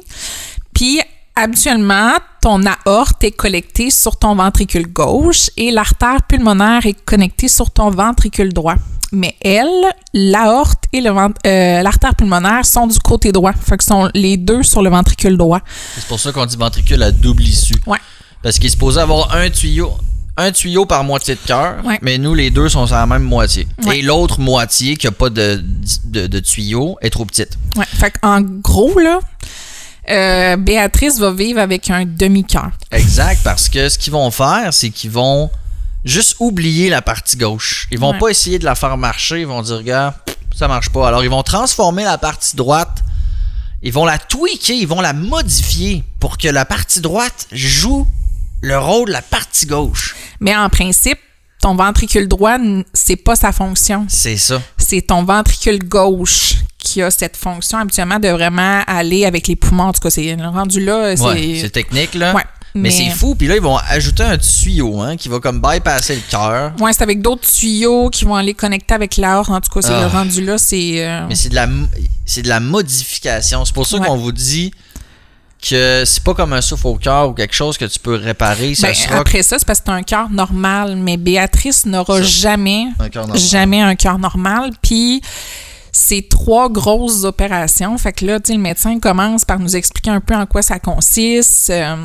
Puis, habituellement, ton aorte est connectée sur ton ventricule gauche et l'artère pulmonaire est connectée sur ton ventricule droit. Mais elle, l'aorte et euh, l'artère pulmonaire sont du côté droit. Fait que sont les deux sur le ventricule droit. C'est pour ça qu'on dit ventricule à double issue. Ouais. Parce qu'il est supposé avoir un tuyau, un tuyau par moitié de cœur, Ouais. mais nous les deux sont sur la même moitié. Ouais. Et l'autre moitié qui a pas de, de, de tuyau est trop petite. Ouais. Fait en gros, là, euh, Béatrice va vivre avec un demi-cœur. Exact, parce que ce qu'ils vont faire, c'est qu'ils vont juste oublier la partie gauche. Ils vont Ouais. pas essayer de la faire marcher, ils vont dire, regarde, ça marche pas. Alors ils vont transformer la partie droite, ils vont la tweaker, ils vont la modifier pour que la partie droite joue le rôle de la partie gauche. Mais en principe, ton ventricule droit, c'est pas sa fonction. C'est ça. C'est ton ventricule gauche qui a cette fonction habituellement de vraiment aller avec les poumons. En tout cas, c'est rendu là. C'est Ouais, technique, là. Ouais, mais, mais- c'est fou. Puis là, ils vont ajouter un tuyau hein, qui va comme bypasser le cœur. Ouais, c'est avec d'autres tuyaux qui vont aller connecter avec l'aor. En tout cas, c'est Ah. le rendu là, c'est. euh, Mais c'est de la c'est de la modification. C'est pour ça Ouais. qu'on vous dit que c'est pas comme un souffle au cœur ou quelque chose que tu peux réparer. Ça ben, sera après ça, c'est parce que c'est un cœur normal, mais Béatrice n'aura jamais, un cœur normal. jamais un cœur normal. Puis c'est trois grosses opérations. Fait que là, le médecin commence par nous expliquer un peu en quoi ça consiste. euh,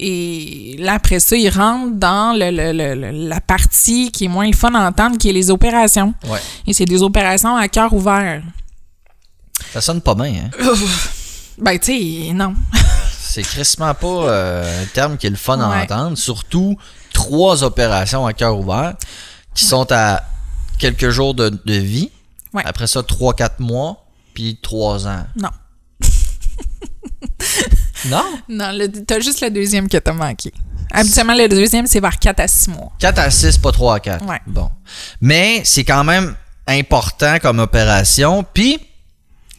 et là, après ça, il rentre dans le- le- le- le- la partie qui est moins le fun à entendre, qui est les opérations. Ouais. Et c'est des opérations à cœur ouvert. Ça sonne pas bien, hein? Ben, tu sais, non. C'est crissement pas euh, un terme qui est le fun à Ouais. entendre. Surtout trois opérations à cœur ouvert qui sont à quelques jours de, de vie. Ouais. Après ça, 3-4 mois, puis 3 ans. Non. Non? Non, t'as juste le deuxième que t'as manqué. Habituellement, le deuxième, c'est vers 4 à 6 mois. 4 à 6, pas 3 à 4. Ouais. Bon. Mais c'est quand même important comme opération. Puis,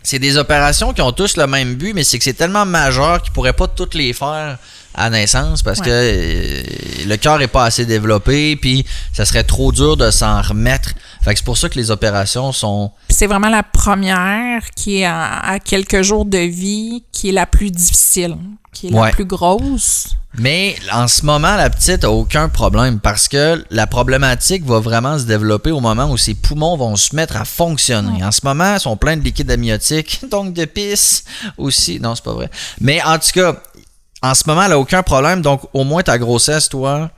c'est des opérations qui ont tous le même but, mais c'est que c'est tellement majeur qu'ils pourraient pas toutes les faire à naissance parce Ouais. que euh, le cœur est pas assez développé, puis ça serait trop dur de s'en remettre. Fait que c'est pour ça que les opérations sont. C'est vraiment la première qui est à, à quelques jours de vie qui est la plus difficile, qui est Ouais. la plus grosse. Mais en ce moment, la petite a aucun problème parce que la problématique va vraiment se développer au moment où ses poumons vont se mettre à fonctionner. En ce moment, ils sont pleins de liquide amniotique, donc de pisse aussi. Non, c'est pas vrai. Mais en tout cas, en ce moment, elle a aucun problème. Donc, au moins, ta grossesse, toi,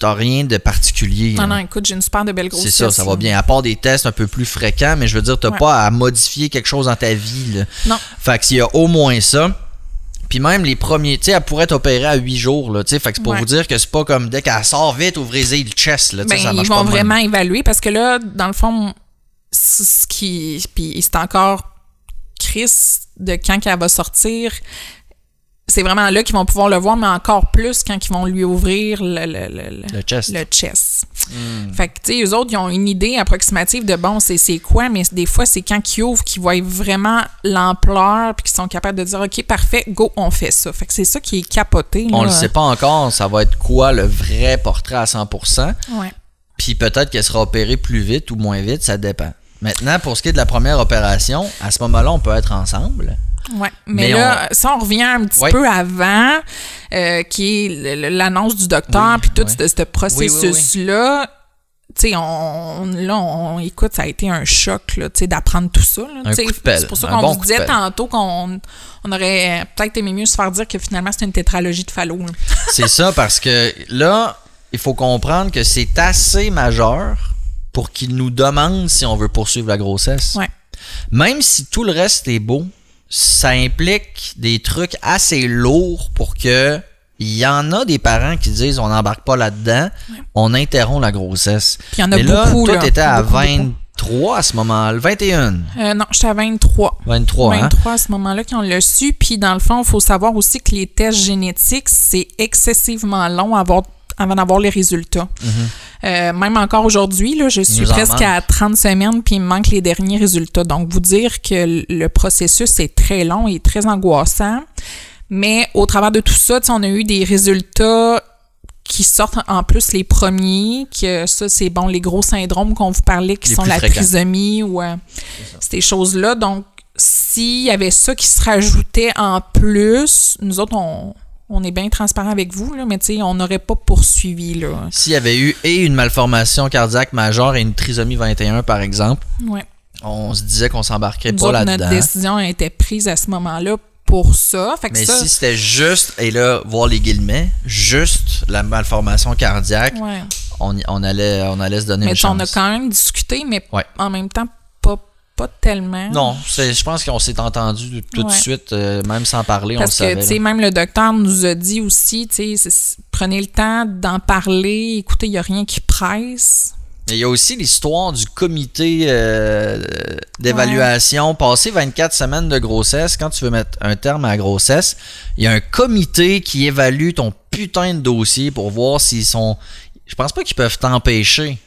t'as rien de particulier. Non, là. non, écoute, j'ai une super de belle grossesse. C'est ça, ça va bien. À part des tests un peu plus fréquents, mais je veux dire, t'as Ouais. pas à modifier quelque chose dans ta vie. Là. Non. Fait que s'il y a au moins ça. Puis même les premiers, tu sais, elle pourrait t'opérer à 8 jours, là, tu sais. Fait que c'est pour Ouais. vous dire que c'est pas comme dès qu'elle sort vite, ouvrez-y le chest, là, tu sais, Ben, ça ils marche vont pas de même. vraiment évaluer parce que là, dans le fond, ce qui. Puis c'est encore Chris de quand elle va sortir. C'est vraiment là qu'ils vont pouvoir le voir, mais encore plus quand ils vont lui ouvrir le, le, le, le- Le chest. le chest. Hmm. Fait que, tu sais, eux autres, ils ont une idée approximative de bon, c'est c'est quoi, mais des fois, c'est quand ils ouvrent qu'ils voient vraiment l'ampleur puis qu'ils sont capables de dire, OK, parfait, go, on fait ça. Fait que c'est ça qui est capoté. On le sait pas encore, ça va être quoi le vrai portrait à 100%. Ouais. Puis peut-être qu'elle sera opérée plus vite ou moins vite, ça dépend. Maintenant, pour ce qui est de la première opération, à ce moment-là, on peut être ensemble. Ouais. Mais, Mais là, ça, on revient un petit Ouais. peu avant, euh, qui est l'annonce du docteur, Oui, puis tout ouais. ce, ce processus-là. Tu sais, on, là, on écoute, ça a été un choc, là, tu sais, d'apprendre tout ça. C'est pour ça qu'on bon disait tantôt qu'on on aurait peut-être aimé mieux se faire dire que finalement, c'était une tétralogie de Fallot. C'est ça, parce que là, il faut comprendre que c'est assez majeur pour qu'il nous demande si on veut poursuivre la grossesse. Ouais. Même si tout le reste est beau, ça implique des trucs assez lourds pour que il y en a des parents qui disent on n'embarque pas là-dedans, on interrompt la grossesse. Puis il y en a Mais là, beaucoup, toi, là. t'étais à Beaucoup, beaucoup. 23 à ce moment-là, 21, Euh, non, j'étais à 23. 23, hein? 23 à ce moment-là qu'on l'a su. Puis dans le fond, il faut savoir aussi que les tests génétiques, c'est excessivement long avant, avant d'avoir les résultats. Euh, même encore aujourd'hui, là, je suis presque manque. à 30 semaines, puis il me manque les derniers résultats. Donc, vous dire que le processus est très long et très angoissant. Mais au travers de tout ça, on a eu des résultats qui sortent en plus les premiers, que ça, c'est bon, les gros syndromes qu'on vous parlait, qui Les sont la fréquents. trisomie ou euh, ces choses-là. Donc, s'il y avait ça qui se rajoutait en plus, nous autres, on, on est bien transparent avec vous, là, mais tu sais, on n'aurait pas poursuivi, là. S'il y avait eu et une malformation cardiaque majeure et une trisomie 21, par exemple, Ouais. on se disait qu'on s'embarquerait Nous pas autres, notre là-dedans. décision a été prise à ce moment-là pour ça. Fait que Mais ça, si c'était juste, et là, voir les guillemets, juste la malformation cardiaque, ouais. on, y- on, allait, on allait se donner Mais une sais, on a chance. quand même discuté, mais Ouais. en même temps, pas, tellement. Non, c'est- je pense qu'on s'est entendu tout de Ouais. suite, euh, même sans parler, on le Parce que, savait. même le docteur nous a dit aussi, prenez le temps d'en parler. Écoutez, il n'y a rien qui presse. Mais il y a aussi l'histoire du comité euh, d'évaluation. Passer 24 semaines de grossesse, quand tu veux mettre un terme à la grossesse, il y a un comité qui évalue ton putain de dossier pour voir s'ils sont. Je pense pas qu'ils peuvent t'empêcher,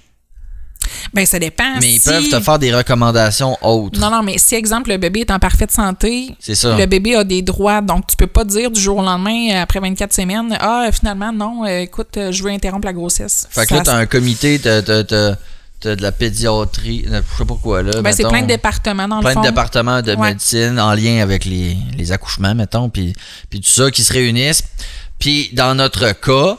Ben, ça dépend. mais ils si- peuvent te faire des recommandations autres. Non, non, mais si, exemple, le bébé est en parfaite santé, ça. le bébé a des droits, donc tu peux pas dire du jour au lendemain, après 24 semaines, ah, finalement, non, euh, écoute, euh, je veux interrompre la grossesse. Fait que Ça- là, t'as un comité, t'as, de la pédiatrie, euh, je sais pas quoi là. ben, c'est plein de départements dans plein le fond. de départements de Ouais. médecine en lien avec les, les accouchements, mettons, puis, puis tout ça qui se réunissent. Puis dans notre cas,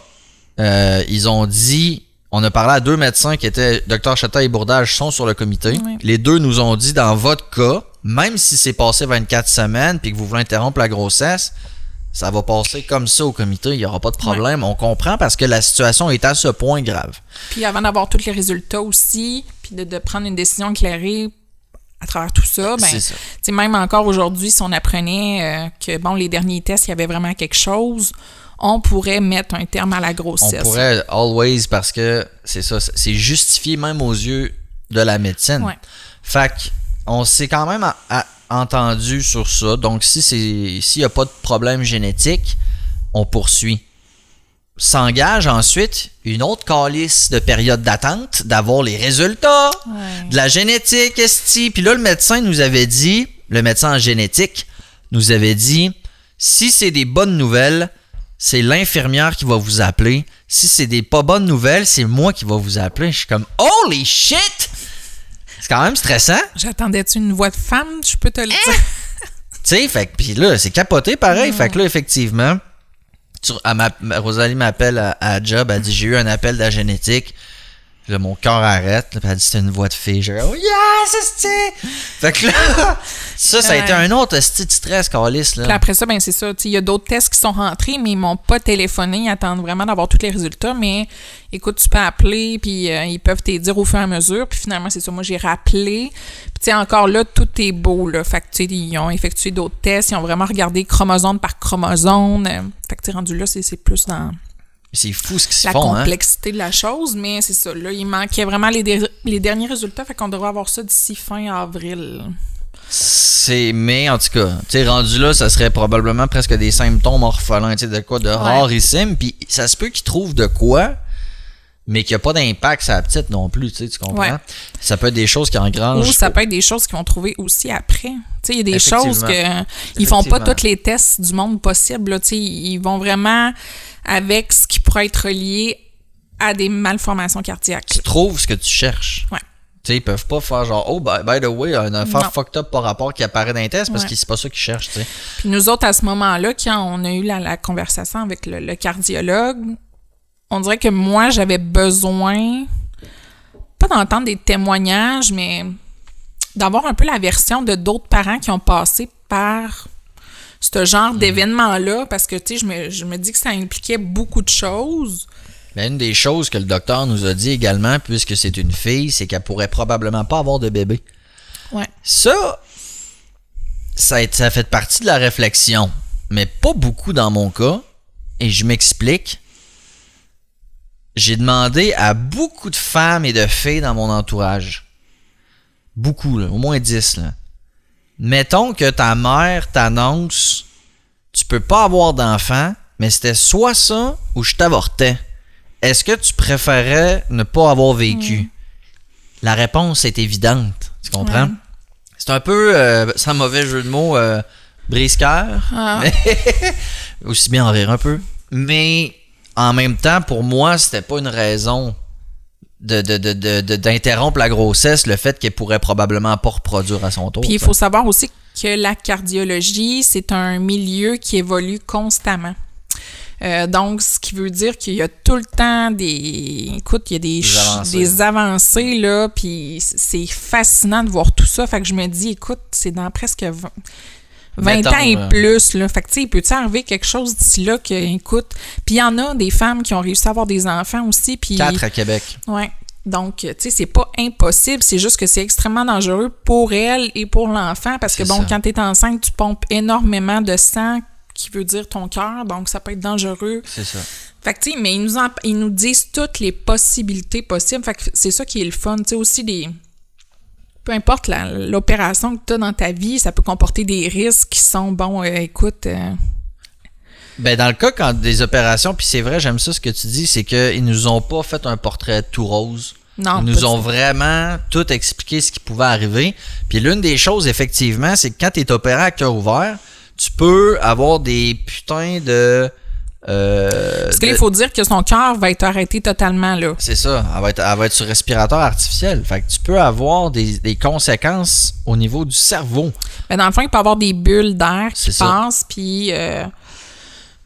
euh, ils ont dit, on a parlé à deux médecins qui étaient, Dr Chata et Bourdage, sont sur le comité. Les deux nous ont dit, dans votre cas, même si c'est passé 24 semaines puis que vous voulez interrompre la grossesse, ça va passer comme ça au comité, il n'y aura pas de problème. On comprend parce que la situation est à ce point grave. Puis avant d'avoir tous les résultats aussi, puis de, de prendre une décision éclairée à travers tout ça, ben, ça. même encore aujourd'hui, si on apprenait euh, que, bon, les derniers tests, il y avait vraiment quelque chose, on pourrait mettre un terme à la On grossesse. pourrait always parce que c'est ça, c'est justifié même aux yeux de la médecine. Ouais. Fait on s'est quand même a- a- entendu sur ça. Donc si c'est s'il n'y a pas de problème génétique, on poursuit. S'engage ensuite une autre calice de période d'attente d'avoir les résultats Ouais. de la génétique, esti. Puis là, le médecin nous avait dit, le médecin en génétique nous avait dit, si c'est des bonnes nouvelles, c'est l'infirmière qui va vous appeler. Si c'est des pas bonnes nouvelles, c'est moi qui va vous appeler. Je suis comme, holy shit! C'est quand même stressant. J'attendais-tu une voix de femme, je peux te le dire. Tu sais, fait puis là, c'est capoté pareil. Fait que là, effectivement, Tu- elle m'a- Rosalie m'appelle à, à job, elle dit j'ai eu un appel de la génétique. Là, mon cœur arrête. Là, puis elle dit c'était une voix de fille. Oh yes, c'est Fait que là, ça, ça a été un autre esti de stress, Carlis. Puis Là. après ça, ben c'est ça. Il y a d'autres tests qui sont rentrés, mais ils m'ont pas téléphoné. Ils attendent vraiment d'avoir tous les résultats. Mais écoute, tu peux appeler, puis euh, ils peuvent te dire au fur et à mesure. Puis finalement, c'est ça. Moi, j'ai rappelé. Puis tu sais, encore là, tout est beau. Là. Fait que tu sais, ils ont effectué d'autres tests. Ils ont vraiment regardé chromosome par chromosome. Fait que tu rendu là, c'est c'est plus dans C'est fou ce qu'ils se la hein. complexité de la chose. Mais c'est ça. Là, il manquait vraiment les, derniers résultats. Fait qu'on devrait avoir ça d'ici fin avril. C'est, mais en tout cas, tu sais, rendu là, ça serait probablement presque des symptômes orphelins, tu sais, de quoi de rarissime. Puis ça se peut qu'ils trouvent de quoi, mais qu'il n'y a pas d'impact sur la petite non plus, tu sais, tu comprends? Ouais. Ça peut être des choses qui engrangent. Ou ça peut être des choses qu'ils vont trouver aussi après. Tu sais, il y a des choses que ils font pas tous les tests du monde possible. là. Tu sais, ils vont vraiment avec ce qui pourrait être lié à des malformations cardiaques. Tu trouves ce que tu cherches. Ouais. Tu sais, ils peuvent pas faire genre, oh, by, by the way, une affaire Non. fucked up par rapport qui apparaît dans les tests parce Ouais. que c'est pas ça qu'ils cherchent, tu sais. Puis nous autres, à ce moment-là, quand on a eu la, la conversation avec le, le cardiologue, on dirait que moi, j'avais besoin, pas d'entendre des témoignages, mais d'avoir un peu la version de d'autres parents qui ont passé par ce genre d'événement-là, parce que, tu sais, je me, je me dis que ça impliquait beaucoup de choses. Mais une des choses que le docteur nous a dit également, puisque c'est une fille, c'est qu'elle pourrait probablement pas avoir de bébé. Ouais. Ça, ça a, ça a fait partie de la réflexion, mais pas beaucoup dans mon cas. Et je m'explique. J'ai demandé à beaucoup de femmes et de filles dans mon entourage. Beaucoup, là, au moins 10. Là. Mettons que ta mère t'annonce tu peux pas avoir d'enfant, mais c'était soit ça ou je t'avortais. Est-ce que tu préférais ne pas avoir vécu? La réponse est évidente. Tu comprends? C'est un peu, euh, sans mauvais jeu de mots, euh, brise-cœur. Ah. Aussi bien en rire un peu. Mais en même temps, pour moi, c'était pas une raison de, de- de- de- d'interrompre la grossesse, le fait qu'elle pourrait probablement pas reproduire à son tour. Puis il faut savoir aussi que la cardiologie, c'est un milieu qui évolue constamment. Euh, donc, ce qui veut dire qu'il y a tout le temps des... Écoute, il y a des, Des avancées. des avancées, là, puis c'est fascinant de voir tout ça. Fait que je me dis, écoute, c'est dans presque 20, 20 Mettons, ans et euh, plus, là. Fait que, tu sais, peut-il arriver quelque chose d'ici là que, écoute... Puis il y en a des femmes qui ont réussi à avoir des enfants aussi, puis... Quatre à Québec. Ouais. Donc, tu sais, c'est pas impossible, c'est juste que c'est extrêmement dangereux pour elle et pour l'enfant parce que, bon, ça. quand tu es enceinte, tu pompes énormément de sang qui veut dire ton cœur, donc ça peut être dangereux. C'est ça. Fait que, tu sais, mais ils nous, en- ils nous disent toutes les possibilités possibles. Fait que c'est ça qui est le fun. Tu sais, aussi des. Peu importe la- l'opération que tu as dans ta vie, ça peut comporter des risques qui sont, bon, euh, écoute. euh, Ben, dans le cas quand des opérations, puis c'est vrai, j'aime ça ce que tu dis, c'est qu'ils nous ont pas fait un portrait tout rose. non, Ils nous ont vraiment tout expliqué ce qui pouvait arriver. Puis l'une des choses, effectivement, c'est que quand tu es opéré à cœur ouvert, tu peux avoir des putains de. Euh, Parce qu'il faut dire que son cœur va être arrêté totalement, là. C'est ça, elle va, être, elle va être sur respirateur artificiel. Fait que tu peux avoir des, des conséquences au niveau du cerveau. Mais dans le fond, il peut y avoir des bulles d'air qui passent, puis euh,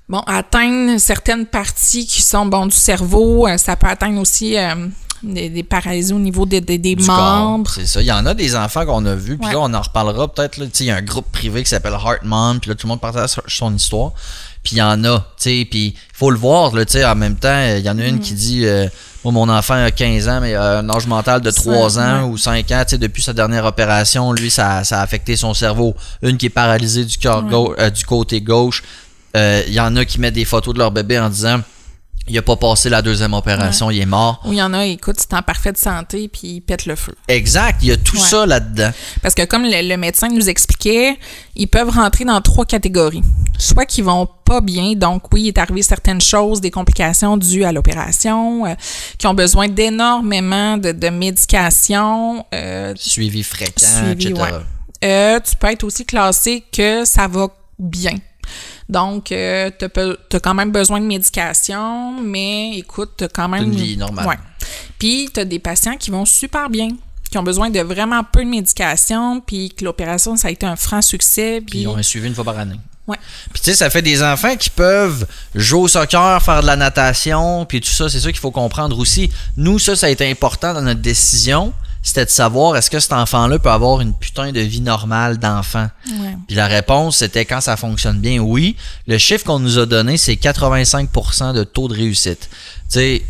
bon, atteindre certaines parties qui sont bon du cerveau. euh, ça peut atteindre aussi euh, des, des paralysies au niveau des, des, membres. C'est ça. Il y en a des enfants qu'on a vus, puis Ouais. là, on en reparlera peut-être. Il y a un groupe privé qui s'appelle Heart Mom, puis là, tout le monde partage son histoire. Puis il y en a, tu sais, puis il faut le voir, là, tu sais, en même temps, il y en a une Mm. qui dit, euh, moi, mon enfant a 15 ans, mais il a un âge mental de 3 ans ouais. ou 5 ans, tu sais, depuis sa dernière opération, lui, ça, ça a affecté son cerveau. Une qui est paralysée du, cœur Ouais. gau- euh, du côté gauche. Euh, Il y en a qui mettent des photos de leur bébé en disant, il a pas passé la deuxième opération, il est mort. Ou il y en a, écoute, c'est en parfaite santé, puis il pète le feu. Exact, il y a tout Ouais. ça là-dedans. Parce que comme le, le médecin nous expliquait, ils peuvent rentrer dans trois catégories. Soit qu'ils vont pas bien, donc oui, il est arrivé certaines choses, des complications dues à l'opération, euh, qui ont besoin d'énormément de, de médication, euh, Suivi fréquent, Suivi, etc. ouais. Euh, tu peux être aussi classé que ça va bien. Donc, euh, tu as quand même besoin de médication, mais écoute, tu quand même. Une vie normale. Ouais. Puis, tu as des patients qui vont super bien, qui ont besoin de vraiment peu de médication, puis que l'opération, ça a été un franc succès. Puis Puis, ils ont un suivi une fois par année. Ouais. Puis tu sais, ça fait des enfants qui peuvent jouer au soccer, faire de la natation, puis tout ça, c'est ça qu'il faut comprendre aussi. Nous, ça, ça a été important dans notre décision, c'était de savoir est-ce que cet enfant-là peut avoir une putain de vie normale d'enfant? Ouais. Puis la réponse, c'était quand ça fonctionne bien, oui. Le chiffre qu'on nous a donné, c'est 85% de taux de réussite. Tu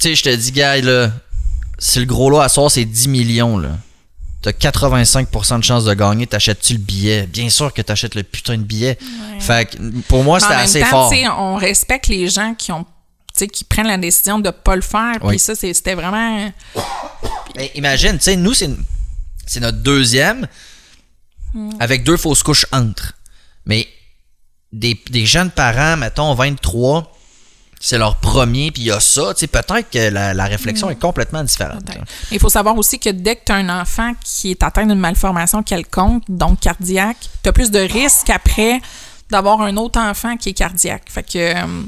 sais, je te dis, gars, là, si le gros lot à soir, c'est 10 millions, là. T'as 85% de chance de gagner, t'achètes-tu le billet? Bien sûr que t'achètes le putain de billet. Fait que pour moi, c'était assez temps, fort. On respecte les gens qui ont qui prennent la décision de pas le faire. Puis ça, c'était vraiment. Mais imagine, tu sais, nous, c'est, notre deuxième avec deux fausses couches entre. Mais des, des jeunes parents, mettons 23, c'est leur premier, puis il y a ça, tu sais, peut-être que la, la réflexion est complètement différente. Il faut savoir aussi que dès que tu as un enfant qui est atteint d'une malformation quelconque, donc cardiaque, tu as plus de risques après d'avoir un autre enfant qui est cardiaque. Fait que, euh,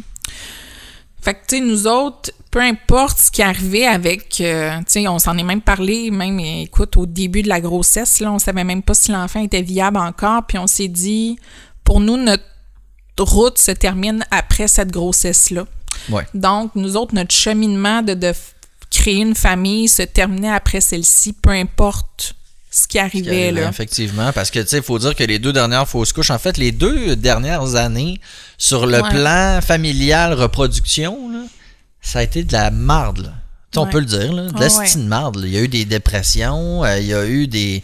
fait que tu sais, nous autres, peu importe ce qui arrivait avec, euh, tu sais, on s'en est même parlé, même, écoute, au début de la grossesse, là, on savait même pas si l'enfant était viable encore, puis on s'est dit, pour nous, notre route se termine après cette grossesse-là. Ouais. Donc, nous autres, notre cheminement de, de créer une famille se terminait après celle-ci, peu importe ce qui Qui arrivait. arrivait, Là. Effectivement, parce que tu sais, il faut dire que les deux dernières fausses couches, en fait, les deux dernières années, sur le Ouais. plan familial reproduction, là, ça a été de la marde. là. On peut le dire, là, de Ah la ouais. marde. Il y a eu des dépressions, euh, il y a eu des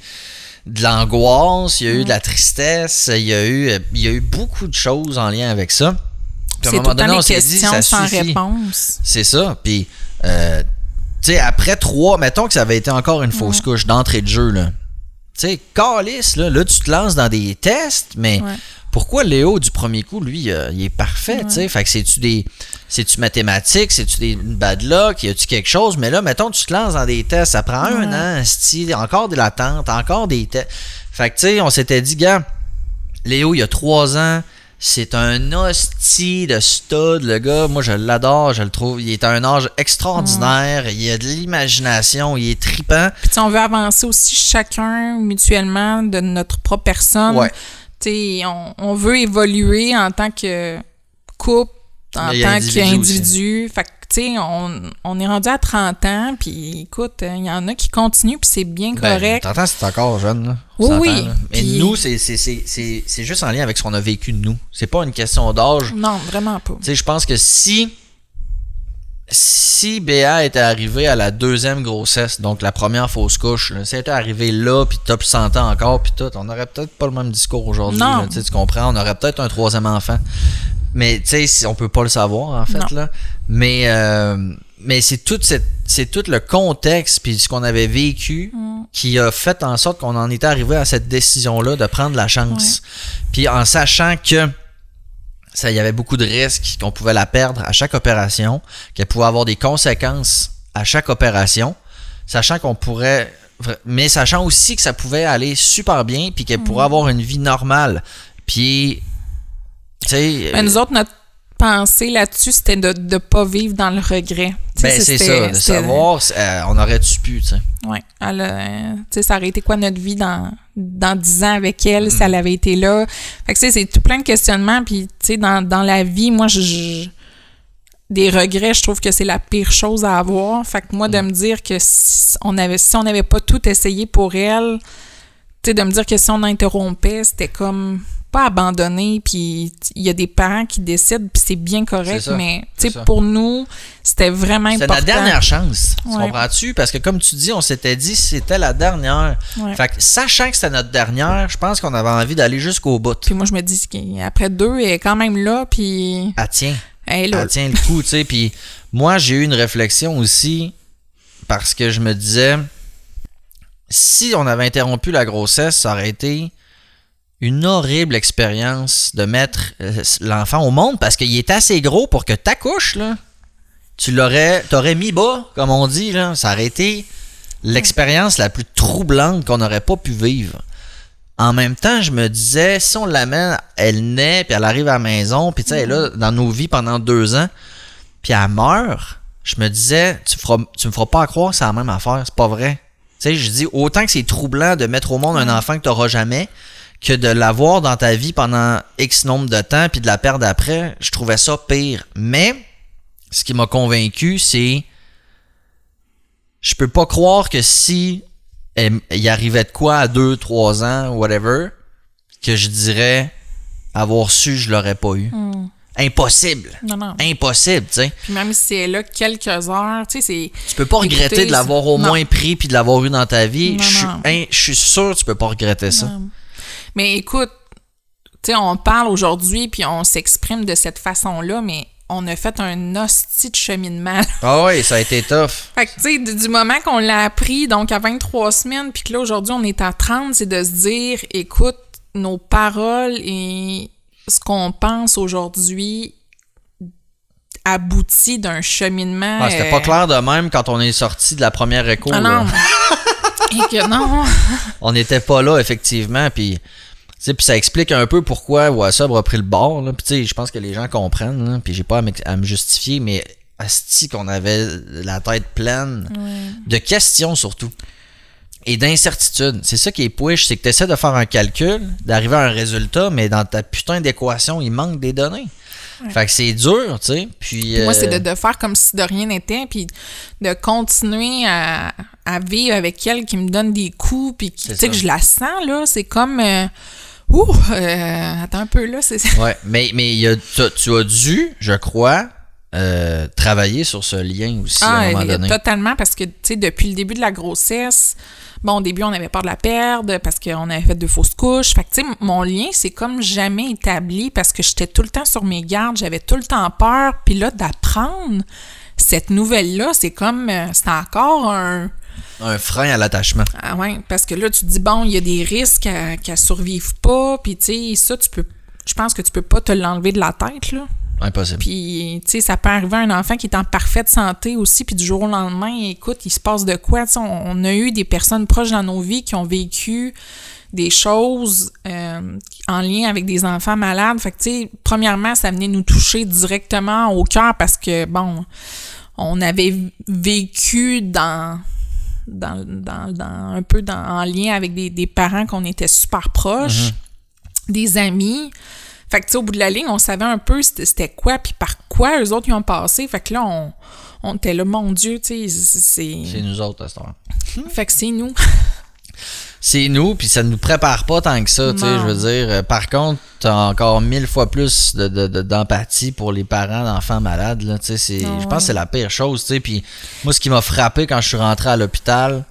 de l'angoisse, il y a eu de la tristesse, il y a eu euh, il y a eu beaucoup de choses en lien avec ça. Puis à un moment donné, on des s'est dit, questions ça sans suffit. réponse. C'est ça. Puis, euh, sais, après trois, mettons que ça avait été encore une fausse couche d'entrée de jeu, là. Tu sais, calice, là, là, tu te lances dans des tests, mais Ouais. pourquoi Léo, du premier coup, lui, euh, il est parfait, tu sais? Fait que c'est-tu des. C'est-tu mathématiques? C'est-tu des une bad luck? Y a-tu quelque chose? Mais là, mettons, tu te lances dans des tests, ça prend un an, style, encore de l'attente, encore des tests. Fait que, tu sais, on s'était dit, gars, Léo, il y a trois ans, c'est un hostie de stud, le gars. Moi, je l'adore, je le trouve. Il est à un âge extraordinaire, il a de l'imagination, il est tripant. Puis on veut avancer aussi chacun mutuellement de notre propre personne. Ouais. Tu sais, on, on veut évoluer en tant que couple, en tant qu'individu. Fait sais, on, on est rendu à 30 ans, puis écoute, il y en a qui continuent, puis c'est bien Ben, correct. T'entends, c'est encore jeune, là. Oui, oui. Mais nous, c'est, c'est, c'est, c'est, c'est juste en lien avec ce qu'on a vécu de nous. C'est pas une question d'âge. Non, vraiment pas. Tu sais, je pense que si si Béa était arrivée à la deuxième grossesse, donc la première fausse couche, là, si elle était arrivée là, puis top 100 ans encore, puis tout, on aurait peut-être pas le même discours aujourd'hui. Tu comprends? On aurait peut-être un troisième enfant. Mais tu sais, on peut pas le savoir, en fait. Non. là. Mais, euh, mais c'est tout, cette- c'est tout le contexte, puis ce qu'on avait vécu, qui a fait en sorte qu'on en était arrivé à cette décision-là de prendre la chance. Puis en sachant que ça, il y avait beaucoup de risques, qu'on pouvait la perdre à chaque opération, qu'elle pouvait avoir des conséquences à chaque opération, sachant qu'on pourrait, mais sachant aussi que ça pouvait aller super bien, puis qu'elle pourrait avoir une vie normale. Puis, tu sais, Ben, nous autres, notre pensée là-dessus, c'était de ne pas vivre dans le regret. Ben, c'est ça, de savoir, euh, on aurait-tu pu, tu sais. Elle, euh, ça aurait été quoi notre vie dans, dans 10 ans avec elle si Mm. elle avait été là? Fait que, tu sais, c'est tout plein de questionnements. Puis, tu sais, dans, dans la vie, moi, je, je- des regrets, je trouve que c'est la pire chose à avoir. Fait que moi, Mm. de me dire que si on avait, si on n'avait pas tout essayé pour elle, tu sais, de me dire que si on interrompait, c'était comme pas abandonné, puis il y a des parents qui décident, puis c'est bien correct, mais pour nous, c'était vraiment C'est important. la dernière chance. Ouais. comprends-tu? Parce que comme tu dis, on s'était dit c'était la dernière. Ouais. Fait que sachant que c'était notre dernière, je pense qu'on avait envie d'aller jusqu'au bout. Puis moi, je me dis qu'après deux, elle est quand même là, puis Ah tiens. elle est là. Elle tient le coup, tu sais. Puis moi, j'ai eu une réflexion aussi parce que je me disais, si on avait interrompu la grossesse, ça aurait été une horrible expérience de mettre euh, l'enfant au monde parce qu'il est assez gros pour que t'accouches, là. Tu l'aurais, t'aurais mis bas, comme on dit, là. Ça aurait été l'expérience la plus troublante qu'on n'aurait pas pu vivre. En même temps, je me disais, si on l'amène, elle naît, puis elle arrive à la maison, puis tu sais, elle est là dans nos vies pendant deux ans, puis elle meurt, je me disais, tu, feras, tu me feras pas croire que c'est la même affaire, c'est pas vrai. Tu sais, je dis, autant que c'est troublant de mettre au monde un enfant que tu n'auras jamais, que de l'avoir dans ta vie pendant X nombre de temps puis de la perdre après, je trouvais ça pire. Mais ce qui m'a convaincu, c'est je peux pas croire que si il y arrivait de quoi à 2, 3 ans, whatever, que je dirais avoir su, je l'aurais pas eu. Hmm. Impossible. Non, non. Impossible, tu sais. Puis même si c'est là quelques heures, tu sais, c'est. Tu peux pas regretter de l'avoir au non. moins pris puis de l'avoir eu dans ta vie. Je suis sûr que tu peux pas regretter ça. Mais écoute, tu sais, on parle aujourd'hui puis on s'exprime de cette façon-là, mais on a fait un hostie de cheminement. Ah oui, ça a été tough. Fait que, tu sais, du du moment qu'on l'a appris, donc à 23 semaines, puis que là, aujourd'hui, on est à 30, c'est de se dire, écoute, nos paroles et ce qu'on pense aujourd'hui aboutit d'un cheminement. Ah, C'était euh, pas clair de même quand on est sorti de la première écho. Ah non. et que non. On n'était pas là, effectivement. Puis, sais, puis ça explique un peu pourquoi Wassabre a pris le bord. Là. Puis, tu sais, je pense que les gens comprennent. Puis, j'ai pas à, me justifier, mais asti qu'on avait la tête pleine de questions surtout. Et d'incertitudes. C'est ça qui est push, c'est que tu essaies de faire un calcul, d'arriver à un résultat, mais dans ta putain d'équation, il manque des données. Fait que c'est dur, tu sais. Puis, Moi, c'est euh, de, de faire comme si de rien n'était, puis de continuer à, à vivre avec elle qui me donne des coups, puis qui- tu sais que je la sens, là. C'est comme. euh, ouh, euh, attends un peu, là. C'est Ouais, mais, mais y a, tu as dû, je crois, euh, travailler sur ce lien aussi à un Ah, moment euh, donné. totalement, parce que, tu sais, depuis le début de la grossesse, bon, au début, on avait peur de la perdre parce qu'on avait fait de fausses couches. Fait que, tu sais, mon lien, c'est comme jamais établi parce que j'étais tout le temps sur mes gardes, j'avais tout le temps peur. Puis là, d'apprendre cette nouvelle-là, c'est comme, euh, c'est encore un... Un frein à l'attachement. Ah ouais, parce que là, tu te dis, bon, il y a des risques qu'elle qu'elle survive pas, puis tu sais, ça, tu peux... Je pense que tu peux pas te l'enlever de la tête, là. Impossible. Puis, tu sais, ça peut arriver à un enfant qui est en parfaite santé aussi, puis du jour au lendemain, écoute, il se passe de quoi? On, on a eu des personnes proches dans nos vies qui ont vécu des choses euh, en lien avec des enfants malades. Fait que, tu sais, premièrement, ça venait nous toucher directement au cœur parce que, bon, on avait vécu dans... Dans, dans, dans- un peu dans, en lien avec des, des parents qu'on était super proches, des amis. Fait que, tu sais, au bout de la ligne, on savait un peu c'était quoi, puis par quoi eux autres ils ont passé. Fait que là, on, on était là, mon Dieu, tu sais, c'est... C'est nous autres à cette heure. Fait que c'est nous. C'est nous, puis ça nous prépare pas tant que ça, tu sais, je veux dire. Euh, Par contre, t'as encore mille fois plus de- de- de- d'empathie pour les parents d'enfants malades, là, tu sais, c'est, Ah je pense que c'est la pire chose, tu sais, puis moi, ce qui m'a frappé quand je suis rentré à l'hôpital,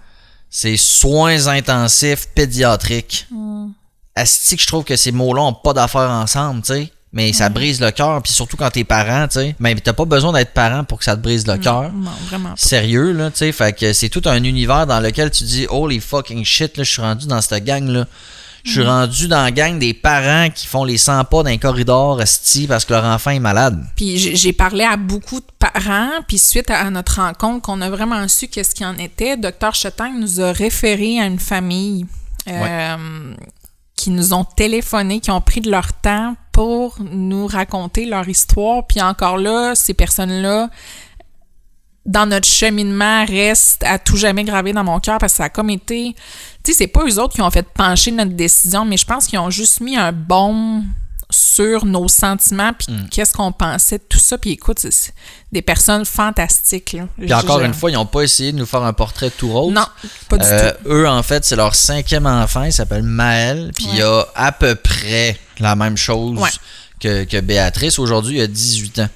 c'est soins intensifs pédiatriques. Hmm. Asti que je trouve que ces mots-là ont pas d'affaires ensemble, tu sais. Mais ça brise le cœur, puis surtout quand t'es parent, tu sais. Mais t'as pas besoin d'être parent pour que ça te brise le cœur. Non, vraiment pas. Sérieux, là, tu sais. Fait que c'est tout un univers dans lequel tu dis, holy fucking shit, là, je suis rendu dans cette gang-là. Je suis rendu dans la gang des parents qui font les 100 pas d'un corridor, esti, parce que leur enfant est malade. Puis j'ai parlé à beaucoup de parents, puis suite à, à notre rencontre, qu'on a vraiment su qu'est-ce qu'il en était, Dr Chetang nous a référé à une famille euh, qui nous ont téléphoné, qui ont pris de leur temps pour nous raconter leur histoire. Puis encore là, ces personnes-là, dans notre cheminement, restent à tout jamais gravées dans mon cœur parce que ça a comme été... Tu sais, c'est pas eux autres qui ont fait pencher notre décision, mais je pense qu'ils ont juste mis un baume sur nos sentiments puis qu'est-ce qu'on pensait de tout ça. Puis écoute, c'est- des personnes fantastiques. Là. Puis encore une fois, ils n'ont pas essayé de nous faire un portrait tout rose. Non, pas du Euh, tout. eux, en fait, c'est leur cinquième enfant. Il s'appelle Maël. Puis il a à peu près la même chose Ouais. que, que Béatrice. Aujourd'hui, il a 18 ans.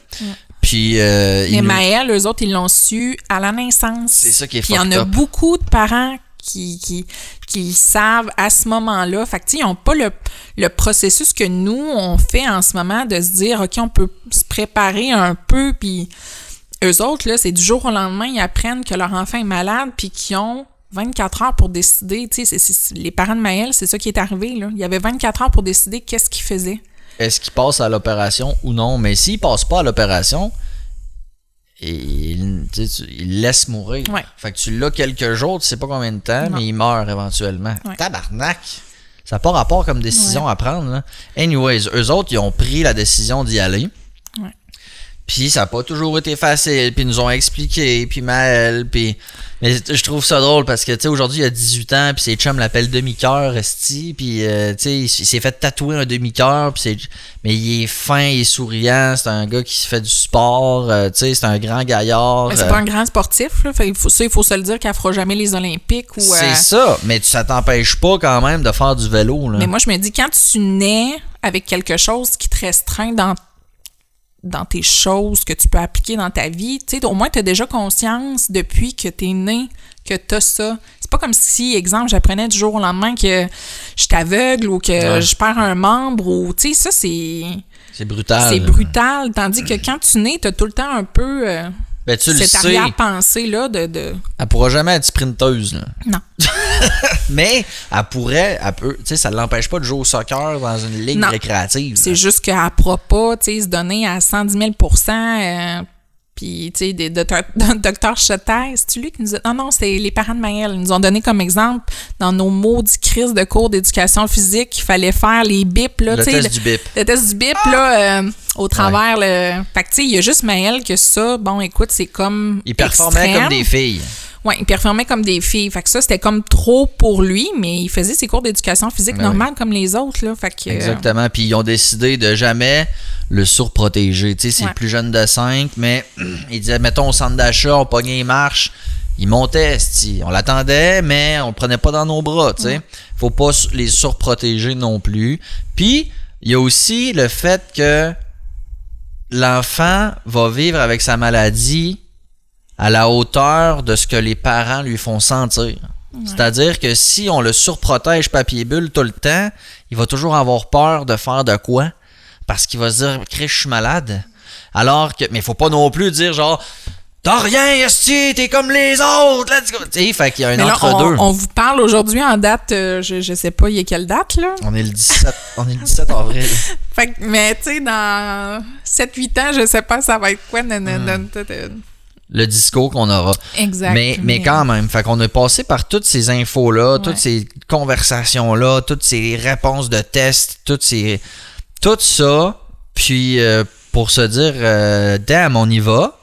Puis euh, Mais nous- Maël, eux autres, ils l'ont su à la naissance. C'est ça qui est Puis il y en a up. beaucoup de parents qui, savent à ce moment-là. Fait que, ils n'ont pas le, processus que nous, on fait en ce moment de se dire, OK, on peut se préparer un peu, puis eux autres, là, c'est du jour au lendemain, ils apprennent que leur enfant est malade, puis qu'ils ont 24 heures pour décider. Tu sais, les parents de Maël, c'est ça qui est arrivé, là. Il y avait 24 heures pour décider qu'est-ce qu'ils faisaient. est-ce qu'il passe à l'opération ou non? Mais s'il passe pas à l'opération, il, tu sais, tu- il laisse mourir. Ouais. Fait que tu l'as quelques jours, tu sais pas combien de temps, Non. mais il meurt éventuellement. Ouais. Tabarnak! Ça n'a pas rapport comme décision à prendre. Là. Anyways, eux autres, ils ont pris la décision d'y aller. Puis ça n'a pas toujours été facile, puis ils nous ont expliqué, puis Maël, puis... Mais je trouve ça drôle parce que, tu sais, aujourd'hui, il a 18 ans, puis ses chums l'appellent demi-cœur, esti, puis, euh, tu sais, il s'est fait tatouer un demi-cœur, puis c'est... Mais il est fin, il est souriant, c'est un gars qui se fait du sport, euh, tu sais, c'est un grand gaillard. Mais c'est euh, pas un grand sportif, là. Fait, il faut, ça, il faut se le dire qu'elle fera jamais les Olympiques ou. euh, C'est ça, mais ça t'empêche pas quand même de faire du vélo, là. Mais moi, je me dis, quand tu nais avec quelque chose qui te restreint dans, dans tes choses que tu peux appliquer dans ta vie, tu sais, au moins, tu as déjà conscience depuis que tu es né que tu as ça. C'est pas comme si, exemple, j'apprenais du jour au lendemain que je suis aveugle ou que Ouais. je perds un membre ou, tu sais, ça, c'est. C'est brutal. C'est brutal. Tandis que quand tu nais, tu as tout le temps un peu euh, Ben, tu le cette sais, arrière-pensée-là de, de. elle pourra jamais être sprinteuse, là. Non. Mais elle pourrait, elle peut, tu sais, ça ne l'empêche pas de jouer au soccer dans une ligue Non. récréative. C'est juste qu'elle ne pourra pas, tu sais, se donner à 110 000 euh, Puis, tu sais, des docteurs docteur Chetais, c'est lui qui nous a... Non, non, c'est les parents de Maëlle. Ils nous ont donné comme exemple, dans nos maudits crises de cours d'éducation physique, qu'il fallait faire les bips, là, le tu sais. test le- du bip. Le test du bip, là, euh, au travers, le... Fait que, tu sais, il y a juste Maëlle que ça, bon, écoute, c'est comme Il performait extrême. comme des filles. Ouais, il performait comme des filles. Fait que ça, c'était comme trop pour lui, mais il faisait ses cours d'éducation physique Ben normales comme les autres, là. Fait que... euh, Exactement. Puis ils ont décidé de jamais le surprotéger. Tu sais, c'est Ouais. le plus jeune de 5, mais ils disaient, mettons, au centre d'achat, on pognait les marches. Il montait, on l'attendait, mais on le prenait pas dans nos bras, tu sais. Faut pas les surprotéger non plus. Puis, il y a aussi le fait que l'enfant va vivre avec sa maladie à la hauteur de ce que les parents lui font sentir. C'est-à-dire que si on le surprotège papier bulle tout le temps, il va toujours avoir peur de faire de quoi? Parce qu'il va se dire Chris, je suis malade. Alors que mais faut pas non plus dire genre T'as rien, esti, t'es comme les autres, let's go. Tu sais, fait qu'il y a un entre-deux. on, on vous parle aujourd'hui en date, euh, je, je sais pas, il y a quelle date, là? On est le 17, on est le 17 avril. Fait que, mais tu sais, dans 7-8 ans, je sais pas ça va être quoi. nan, nan, nan, nan, nan. Le discours qu'on aura. Exact. Mais, mais quand même, fait qu'on a passé par toutes ces infos-là, Ouais. toutes ces conversations-là, toutes ces réponses de tests, toutes ces, tout ça, puis euh, pour se dire, euh, damn, on y va.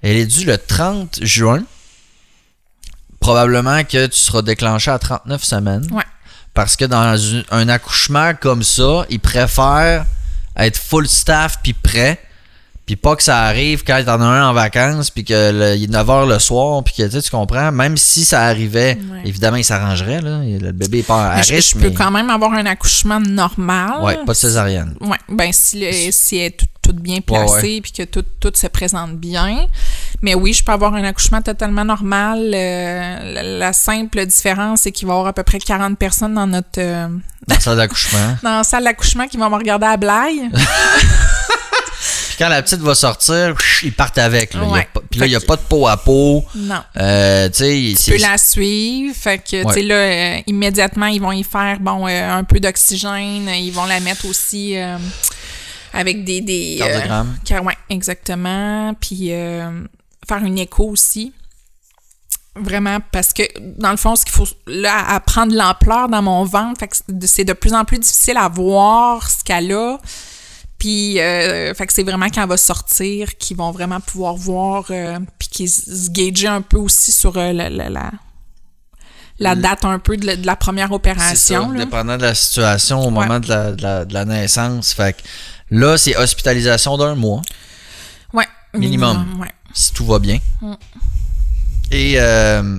Elle est due le 30 juin. Probablement que tu seras déclenché à 39 semaines. Ouais. Parce que dans un accouchement comme ça, ils préfèrent être full staff puis prêt. Puis pas que ça arrive quand t'en as un en vacances, puis que le- il est 9h le soir, puis que tu sais, tu comprends, même si ça arrivait, Ouais. évidemment, il s'arrangerait, là. Le bébé est pas à Mais je, risque, je peux quand même avoir un accouchement normal. Ouais, pas de césarienne. Ouais, ben si, le- si elle est tout, toute bien placée puis que tout, tout se présente bien. Mais oui, je peux avoir un accouchement totalement normal. Euh, la, la simple différence, c'est qu'il va y avoir à peu près 40 personnes dans notre euh, Dans la salle d'accouchement. dans la salle d'accouchement qui vont me regarder à blague. Quand la petite va sortir, ils partent avec. Là. A Puis là, il n'y a pas de peau à peau. Non. Euh, tu sais, Tu c'est- peux la suivre. Fait que, là, euh, immédiatement, ils vont y faire, bon, euh, un peu d'oxygène. Ils vont la mettre aussi euh, avec des... des Cardiogramme. car- ouais, exactement. Puis faire une écho aussi. Vraiment, parce que, dans le fond, ce qu'il faut, là, à prendre l'ampleur dans mon ventre, c'est de plus en plus difficile à voir ce qu'elle a. Puis, euh, fait que c'est vraiment quand elle va sortir qu'ils vont vraiment pouvoir voir, euh, puis qu'ils se gager un peu aussi sur euh, la, la, la, la date un peu de la, de la première ça, opération. là. dépendant de la situation au Ouais. moment de la, de la- de la naissance. Fait que là, c'est hospitalisation d'un mois, Ouais, Minimum. ouais. si tout va bien. Mm. Et euh,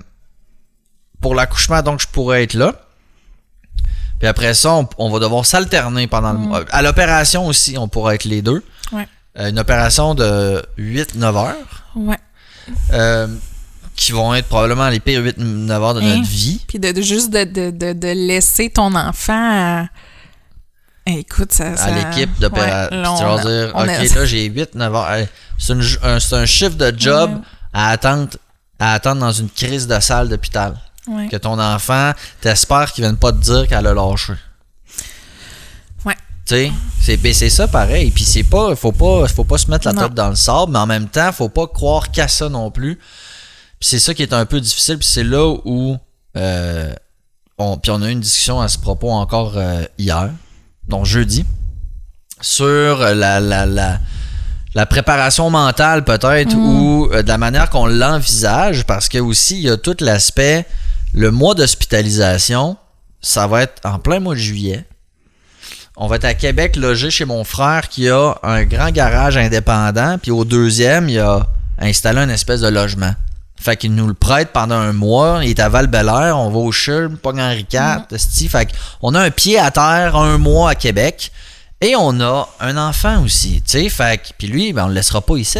pour l'accouchement, donc, je pourrais être là. Puis après ça, on, on va devoir s'alterner pendant le mois. À l'opération aussi, on pourra être les deux. Mm. Ouais. Euh, une opération de 8-9 heures. Ouais. euh, qui vont être probablement les pires 8-9 heures de Hein? notre vie. Puis de, de- juste de, de, de, de laisser ton enfant à... Eh, Écoute, ça... à ça- l'équipe d'opération. Ouais, tu vas dire, OK, là, j'ai 8-9 heures. C'est un, un chiffre de job Ouais. à, attendre, à attendre dans une crise de salle d'hôpital. Ouais. Que ton enfant, t'espères qu'il vienne pas te dire qu'elle a lâché. Ouais. Tu sais, c'est ben, c'est ça pareil. Puis c'est pas, faut pas, faut pas se mettre la tête dans le sable, mais en même temps, faut pas croire qu'à ça non plus. Puis c'est ça qui est un peu difficile. Puis c'est là où, euh, on, puis on a eu une discussion à ce propos encore euh, hier, donc jeudi, sur la, la, la, la préparation mentale peut-être ou euh, de la manière qu'on l'envisage parce que aussi il y a tout l'aspect le mois d'hospitalisation ça va être en plein mois de juillet on va être à Québec logé chez mon frère qui a un grand garage indépendant puis au deuxième il a installé une espèce de logement fait qu'il nous le prête pendant un mois. Il est à val on va au CHUM, pas Henri IV, esti. Fait qu'on a un pied à terre un mois à Québec. Et on a un enfant aussi, tu sais. Fait puis lui, ben, on le laissera pas ici.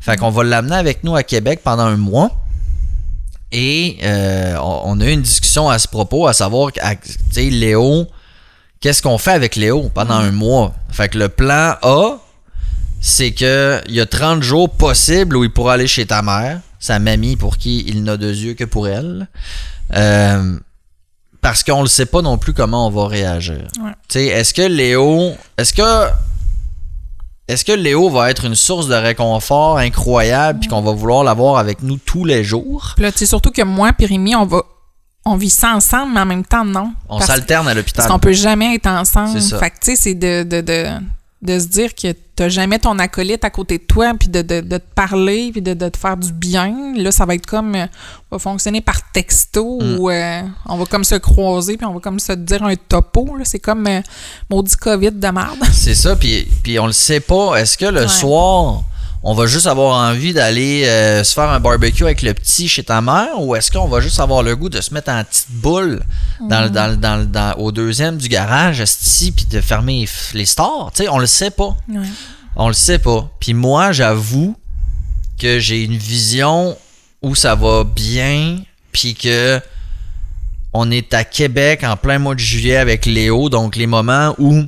Fait qu'on va l'amener avec nous à Québec pendant un mois. Et euh, on a eu une discussion à ce propos, à savoir, tu sais, Léo, qu'est-ce qu'on fait avec Léo pendant un mois? Fait que le plan A, c'est que il y a 30 jours possibles où il pourra aller chez ta mère sa mamie pour qui il n'a deux yeux que pour elle. Euh, parce qu'on ne sait pas non plus comment on va réagir. Est-ce que Léo. Est-ce que. Est-ce que Léo va être une source de réconfort incroyable puis qu'on va vouloir l'avoir avec nous tous les jours? Puis là, tu sais, surtout que moi et Rémi, on va. On vit ça ensemble, mais en même temps, non. On s'alterne à l'hôpital. Parce qu'on peut jamais être ensemble. Fait que, tu sais, c'est de, de de se dire que t'as jamais ton acolyte à côté de toi, puis de, de, te parler, puis de, de, te faire du bien. Là, ça va être comme, euh, on va fonctionner par texto, mm. ou euh, on va comme se croiser, puis on va comme se dire un topo. C'est comme euh, maudit COVID de merde. C'est ça, puis, puis on le sait pas. Est-ce que le soir on va juste avoir envie d'aller euh, se faire un barbecue avec le petit chez ta mère ou est-ce qu'on va juste avoir le goût de se mettre en petite boule dans, dans, au deuxième du garage ici puis de fermer les stores? Tu sais, on le sait pas. On le sait pas. Puis moi, j'avoue que j'ai une vision où ça va bien puis que on est à Québec en plein mois de juillet avec Léo, donc les moments où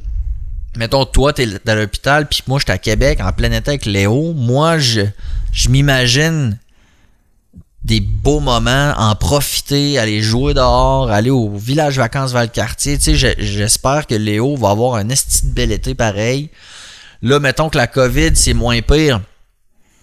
mettons, toi, t'es à l'hôpital, puis moi, je suis à Québec, en plein été avec Léo. Moi, je, je m'imagine des beaux moments, en profiter, aller jouer dehors, aller au village vacances Valcartier. Tu sais, j'espère que Léo va avoir un esti de bel été pareil. Là, mettons que la COVID, c'est moins pire.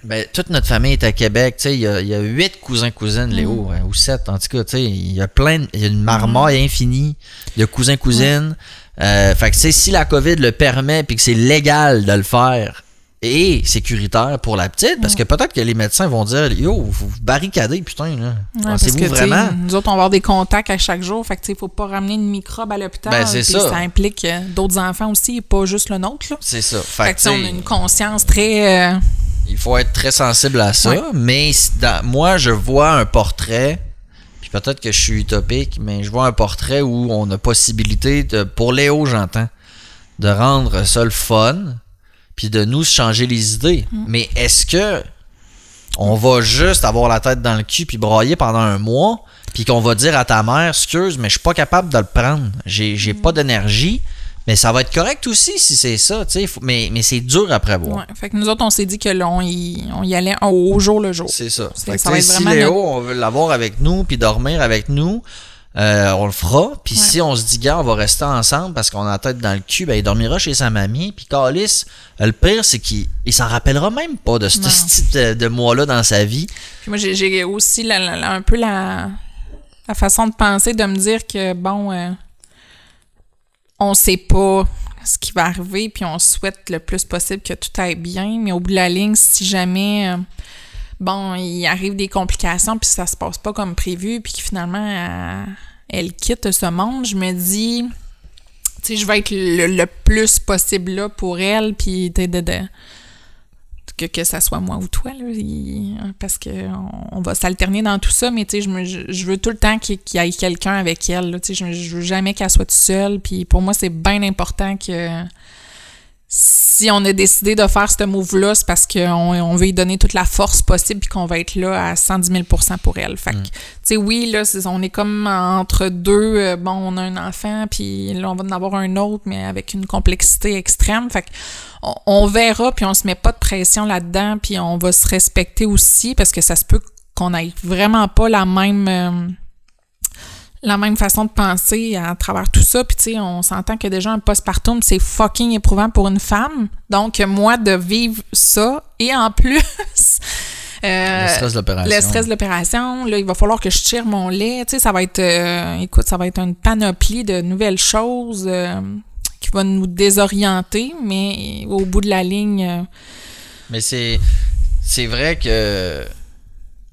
Ben, toute notre famille est à Québec. Tu sais, il y a, huit cousins-cousines, Léo, mm. ou sept, en tout cas. Tu sais, il y a plein, il y a une marmaille infinie de cousins-cousines. Euh, fait que si la COVID le permet puis que c'est légal de le faire et sécuritaire pour la petite, parce que peut-être que les médecins vont dire Yo, vous barricadez, putain, là. Pensez-vous vraiment? Nous autres, on va avoir des contacts à chaque jour, fait que il faut pas ramener une microbe à l'hôpital. Ben, c'est ça. ça implique euh, d'autres enfants aussi, pas juste le nôtre. C'est ça. Fait, que, on a une conscience très. Euh, il faut être très sensible à ça, mais moi, je vois un portrait peut-être que je suis utopique, mais je vois un portrait où on a possibilité, de, pour Léo, j'entends, de rendre ça le fun, puis de nous changer les idées. Mm. Mais est-ce que on va juste avoir la tête dans le cul puis broyer pendant un mois, puis qu'on va dire à ta mère, excuse, mais je suis pas capable de le prendre, j'ai, j'ai pas d'énergie, mais ça va être correct aussi si c'est ça, tu sais. Mais, mais c'est dur après prévoir. Ouais, fait que nous autres, on s'est dit que l'on y, on y allait au jour le jour. C'est ça. Fait que si Léo, on veut l'avoir avec nous, puis dormir avec nous, euh, on le fera. Puis si on se dit, gars, on va rester ensemble parce qu'on a la tête dans le cul, ben, il dormira chez sa mamie. Puis Calis, le pire, c'est qu'il il, s'en rappellera même pas de ce type de, mois-là dans sa vie. Puis moi, j'ai aussi un peu la, la façon de penser, de me dire que, bon... Euh, on sait pas ce qui va arriver, puis on souhaite le plus possible que tout aille bien, mais au bout de la ligne, si jamais, euh, bon, il arrive des complications, puis ça se passe pas comme prévu, puis que finalement, elle, quitte ce monde, je me dis, tu sais, je vais être le, plus possible là pour elle, puis que, que ça soit moi ou toi, là, parce qu'on on va s'alterner dans tout ça, mais tu sais, je, je, veux tout le temps qu'il y ait quelqu'un avec elle, tu sais, je, je veux jamais qu'elle soit toute seule, puis pour moi, c'est bien important que si on a décidé de faire ce move-là, c'est parce qu'on on veut lui donner toute la force possible puis qu'on va être là à 110 000% pour elle. Fait que, mm. tu sais, oui, là, on est comme entre deux. Euh, bon, on a un enfant, puis là, on va en avoir un autre, mais avec une complexité extrême. Fait que, on, verra, puis on se met pas de pression là-dedans, puis on va se respecter aussi parce que ça se peut qu'on ait vraiment pas la même... Euh, la même façon de penser à travers tout ça. Puis, tu sais, on s'entend que déjà un postpartum, c'est fucking éprouvant pour une femme. Donc, moi, de vivre ça, et en plus. Euh, le stress de l'opération. Le stress de l'opération. Là, il va falloir que je tire mon lait. Tu sais, ça va être. Euh, écoute, ça va être une panoplie de nouvelles choses euh, qui va nous désorienter, mais au bout de la ligne Mais c'est c'est vrai que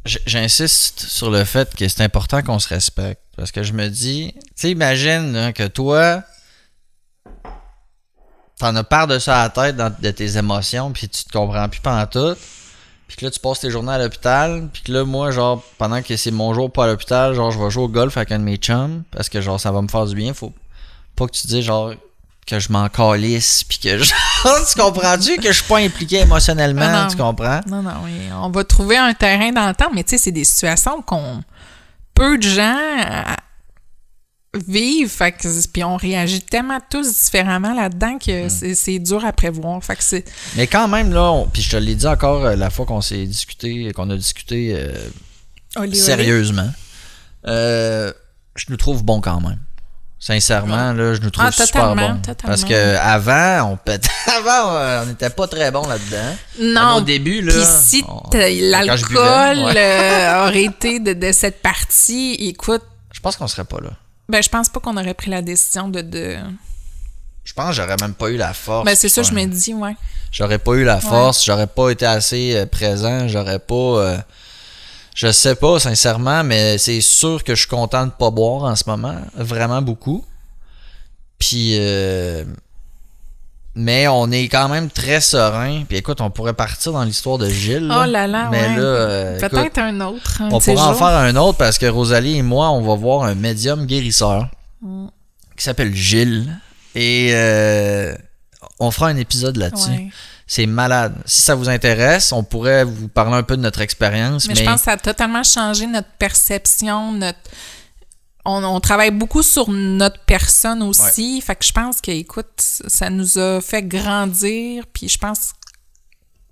j'insiste sur le fait que c'est important qu'on se respecte. Parce que je me dis, tu sais, imagine là, que toi, t'en as part de ça à la tête dans- de tes émotions, puis tu te comprends plus pendant tout. Puis que là, tu passes tes journées à l'hôpital. Puis que là, moi, genre, pendant que c'est mon jour pas à l'hôpital, genre, je vais jouer au golf avec un de mes chums. Parce que, genre, ça va me faire du bien. Faut pas que tu dises, genre, que je m'en calisse. Puis que, genre, tu comprends-tu que je suis pas impliqué émotionnellement? Non. tu comprends? Non, non, oui. On va trouver un terrain d'entente, mais tu sais, c'est des situations qu'on. Peu de gens euh, vivent, fait que, puis on réagit tellement tous différemment là-dedans que c'est- c'est dur à prévoir. Fait que. Mais quand même, là, puis je te l'ai dit encore euh, la fois qu'on s'est discuté, qu'on a discuté euh, olé, olé. sérieusement, euh, je nous trouve bon quand même. Sincèrement, là, je nous trouve Ah, super bon. Parce que avant, on pète- avant, euh, on n'était pas très bon là-dedans. Non, Au début, là. Si on- l'alcool ouais. euh, aurait été de, de cette partie, écoute, Je pense qu'on serait pas là. ben je pense pas qu'on aurait pris la décision de. de... Je pense que j'aurais même pas eu la force. Ben c'est ça, je me dis, ouais. J'aurais pas eu la force, j'aurais pas été assez euh, présent, j'aurais pas. euh, je sais pas, sincèrement, mais c'est sûr que je suis content de pas boire en ce moment. Vraiment beaucoup. Puis. euh, mais on est quand même très serein. Puis écoute, on pourrait partir dans l'histoire de Gilles. Oh là là, Mais ouais. là, euh, écoute, Peut-être un autre. un on pourrait en faire un autre parce que Rosalie et moi, on va voir un médium guérisseur Mm. qui s'appelle Gilles. Et euh, on fera un épisode là-dessus. Ouais. C'est malade. Si ça vous intéresse, on pourrait vous parler un peu de notre expérience. Mais, Mais, je pense que ça a totalement changé notre perception, notre. On, on travaille beaucoup sur notre personne aussi. Fait que je pense que, écoute, ça nous a fait grandir. Puis je pense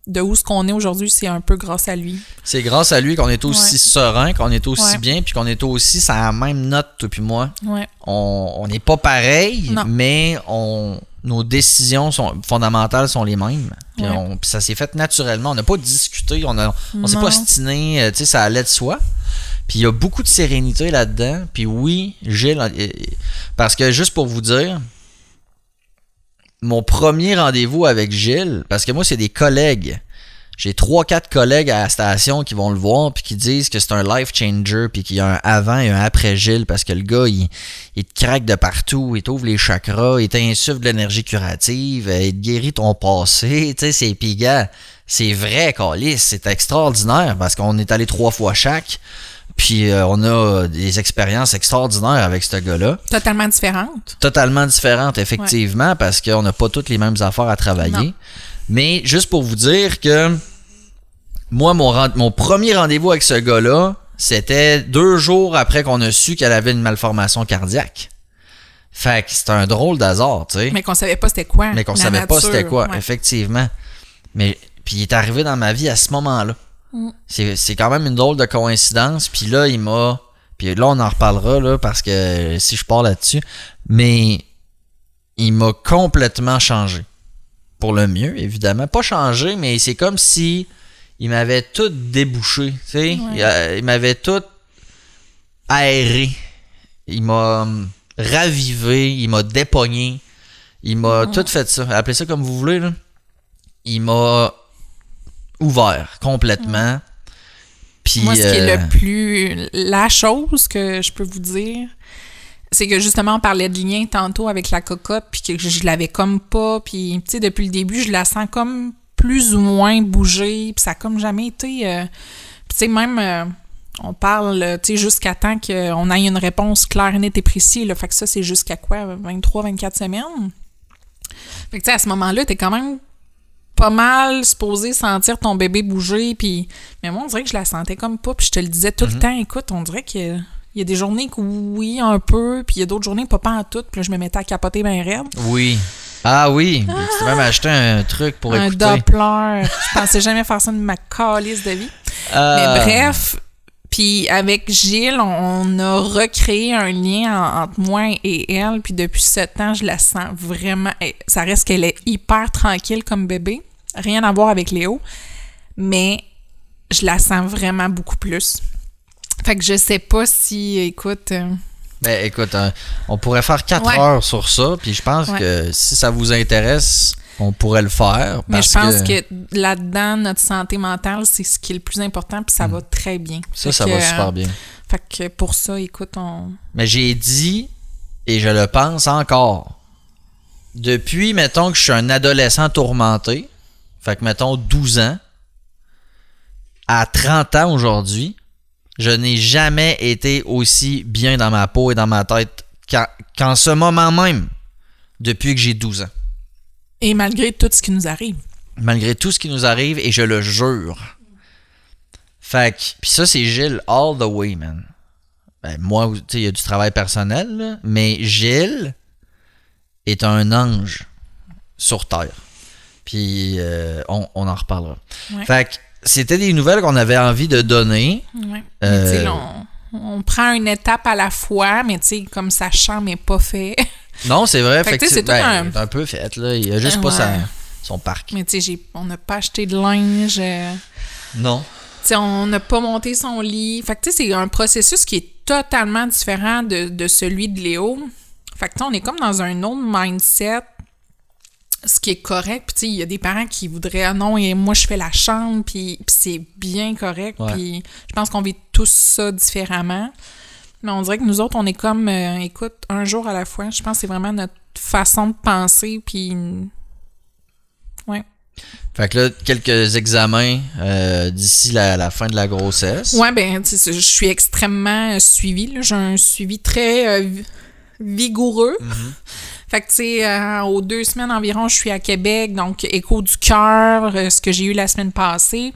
de où ce qu'on est aujourd'hui, c'est un peu grâce à lui. c'est grâce à lui qu'on est aussi Ouais. serein, qu'on est aussi Ouais. bien, puis qu'on est aussi sur la même note, toi puis moi. Ouais. On on n'est pas pareil, Non. mais on, nos décisions sont, fondamentales sont les mêmes. Puis, Ouais. on- puis ça s'est fait naturellement. On n'a pas discuté, on a, on s'est pas stiné, euh, tu sais, ça allait de soi. Puis il y a beaucoup de sérénité là-dedans. Puis oui, Gilles, euh, euh, parce que juste pour vous dire, mon premier rendez-vous avec Gilles, parce que moi, c'est des collègues. J'ai trois, quatre collègues à la station qui vont le voir puis qui disent que c'est un life changer puis qu'il y a un avant et un après Gilles parce que le gars, il, il te craque de partout, il t'ouvre les chakras, il t'insuffle de l'énergie curative, euh, il te guérit ton passé, tu sais, c'est pis gars, c'est vrai, Calis, c'est extraordinaire parce qu'on est allé trois fois chaque puis euh, on a des expériences extraordinaires avec ce gars-là Totalement différente. totalement différentes, effectivement, parce qu'on n'a pas toutes les mêmes affaires à travailler. Non. Mais juste pour vous dire que moi, mon, premier rendez-vous avec ce gars-là, c'était deux jours après qu'on a su qu'elle avait une malformation cardiaque. Fait que c'est un drôle d'hasard, tu sais. Mais qu'on savait pas c'était quoi. Mais qu'on savait pas c'était quoi, ouais. effectivement. Mais puis il est arrivé dans ma vie à ce moment-là. Mm. C'est c'est quand même une drôle de coïncidence. Puis là, il m'a. Puis là, on en reparlera là parce que si je pars là-dessus. Mais il m'a complètement changé. Pour le mieux, évidemment. Pas changé, mais c'est comme si il m'avait tout débouché. Tu sais, Ouais. il, m'avait tout aéré. Il m'a hum, ravivé, il m'a dépogné. Il m'a tout fait ça. Appelez ça comme vous voulez. Là. Il m'a ouvert complètement. Puis, Moi, ce qui est euh, le plus. La chose que je peux vous dire, c'est que justement, on parlait de lien tantôt avec la cocotte, puis que je l'avais comme pas. Puis, tu sais, depuis le début, je la sens comme plus ou moins bouger, puis ça a comme jamais été. euh, tu sais, même. euh, on parle, tu sais, jusqu'à temps qu'on ait une réponse claire, nette et précise. Là. Fait que ça, c'est jusqu'à quoi? 23, 24 semaines? Fait que, tu sais, à ce moment-là, t'es quand même pas mal supposé sentir ton bébé bouger, puis... Mais moi, on dirait que je la sentais comme pas, puis je te le disais tout le temps, écoute, on dirait que... Il y a des journées que oui, un peu, puis il y a d'autres journées pas pas en tout, puis là, je me mettais à capoter bien raide. Oui. Ah oui. Tu t'es même acheté un truc pour un écouter. Doppler. je pensais jamais faire ça de ma calice de vie. Ah. Mais bref, puis avec Gilles, on, on a recréé un lien en- entre moi et elle, puis depuis sept ans, je la sens vraiment. eh, Ça reste qu'elle est hyper tranquille comme bébé, rien à voir avec Léo, mais je la sens vraiment beaucoup plus. Fait que je sais pas si, écoute, euh, Ben écoute, hein, on pourrait faire 4 Ouais. heures sur ça, puis je pense Ouais. que si ça vous intéresse, on pourrait le faire. Mais je pense que, là-dedans, notre santé mentale, c'est ce qui est le plus important, puis ça va très bien. Ça, Fait ça que, va euh, super bien. Fait que pour ça, écoute, on. Mais j'ai dit, et je le pense encore, depuis, mettons que je suis un adolescent tourmenté, fait que mettons 12 ans, à 30 ans aujourd'hui, je n'ai jamais été aussi bien dans ma peau et dans ma tête qu'en ce moment même, depuis que j'ai 12 ans. Et malgré tout ce qui nous arrive. Malgré tout ce qui nous arrive, et je le jure. Fait que, pis ça, c'est Gilles all the way, man. Ben, moi, tu sais, il y a du travail personnel, là, mais Gilles est un ange sur Terre. Puis euh, on, on en reparlera. Ouais. Fait que c'était des nouvelles qu'on avait envie de donner. Ouais. Euh, on, on prend une étape à la fois, mais tu sais, comme ça chante, mais pas fait. Non, c'est vrai. Fait sais, c'est ben, un- peu fait, là. Il a juste pas sa- son parc. mais tu sais, on n'a pas acheté de linge. euh, Non. on n'a pas monté son lit. Fait que tu sais, c'est un processus qui est totalement différent de, de celui de Léo. Fait que on est comme dans un autre mindset, ce qui est correct. Puis tu sais, il y a des parents qui voudraient, ah non, et moi je fais la chambre, puis, puis c'est bien correct. Ouais. Puis je pense qu'on vit tous ça différemment. Mais on dirait que nous autres, on est comme, euh, écoute, un jour à la fois. Je pense que c'est vraiment notre façon de penser, puis... Ouais. Fait que là, quelques examens euh, d'ici la, la fin de la grossesse. Ouais, ben, tu sais, je suis extrêmement euh, suivie. J'ai un suivi très euh, vi- vigoureux. Fait que, tu sais, euh, aux deux semaines environ, je suis à Québec, donc écho du cœur, euh, ce que j'ai eu la semaine passée.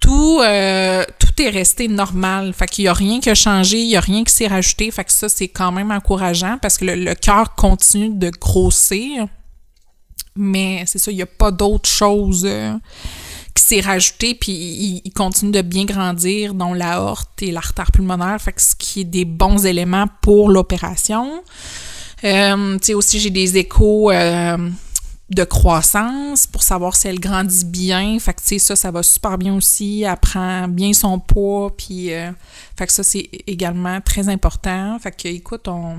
Tout, euh, tout est resté normal. Fait qu'il n'y a rien qui a changé, il n'y a rien qui s'est rajouté. Fait que ça, c'est quand même encourageant parce que le, cœur continue de grossir. Mais c'est ça, il n'y a pas d'autre chose qui s'est rajouté, puis il, il continue de bien grandir, dont l'aorte et l'artère pulmonaire, fait que ce qui est des bons éléments pour l'opération. Euh, tu sais, aussi, j'ai des échos euh, de croissance pour savoir si elle grandit bien. Fait que, tu sais, ça, ça va super bien aussi. Elle prend bien son poids, puis... euh, fait que ça, c'est également très important. Fait que, écoute, on...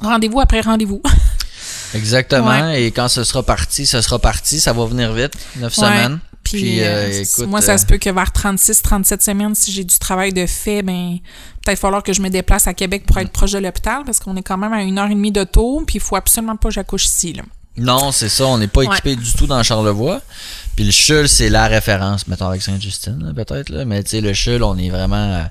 Rendez-vous après rendez-vous. Exactement. Et quand ce sera parti, ce sera parti. Ça va venir vite. Neuf Ouais. semaines. Puis, Puis, euh, euh, écoute, moi, ça euh, se peut que vers 36, 37 semaines, si j'ai du travail de fait, ben, peut-être falloir que je me déplace à Québec pour être proche de l'hôpital parce qu'on est quand même à une heure et demie d'auto, puis il faut absolument pas que j'accouche ici, là. Non, c'est ça. On n'est pas Ouais. équipé du tout dans Charlevoix. Puis le CHUL, c'est la référence, mettons avec Sainte-Justine, peut-être. Là. Mais tu sais, le CHUL, on est vraiment.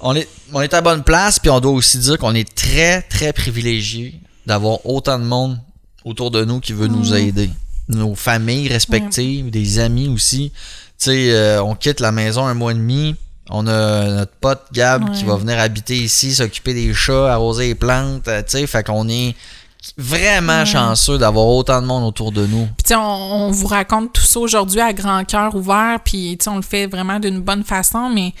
on, est, on est à bonne place. Puis on doit aussi dire qu'on est très, très privilégié d'avoir autant de monde autour de nous qui veut nous Mm. aider. Nos familles respectives, des amis aussi. Tu sais, euh, on quitte la maison un mois et demi. On a notre pote Gab qui va venir habiter ici, s'occuper des chats, arroser les plantes. euh, Tu sais, fait qu'on est vraiment chanceux d'avoir autant de monde autour de nous. Puis, tu sais, on, on vous raconte tout ça aujourd'hui à grand cœur ouvert, puis, tu sais, on le fait vraiment d'une bonne façon, mais,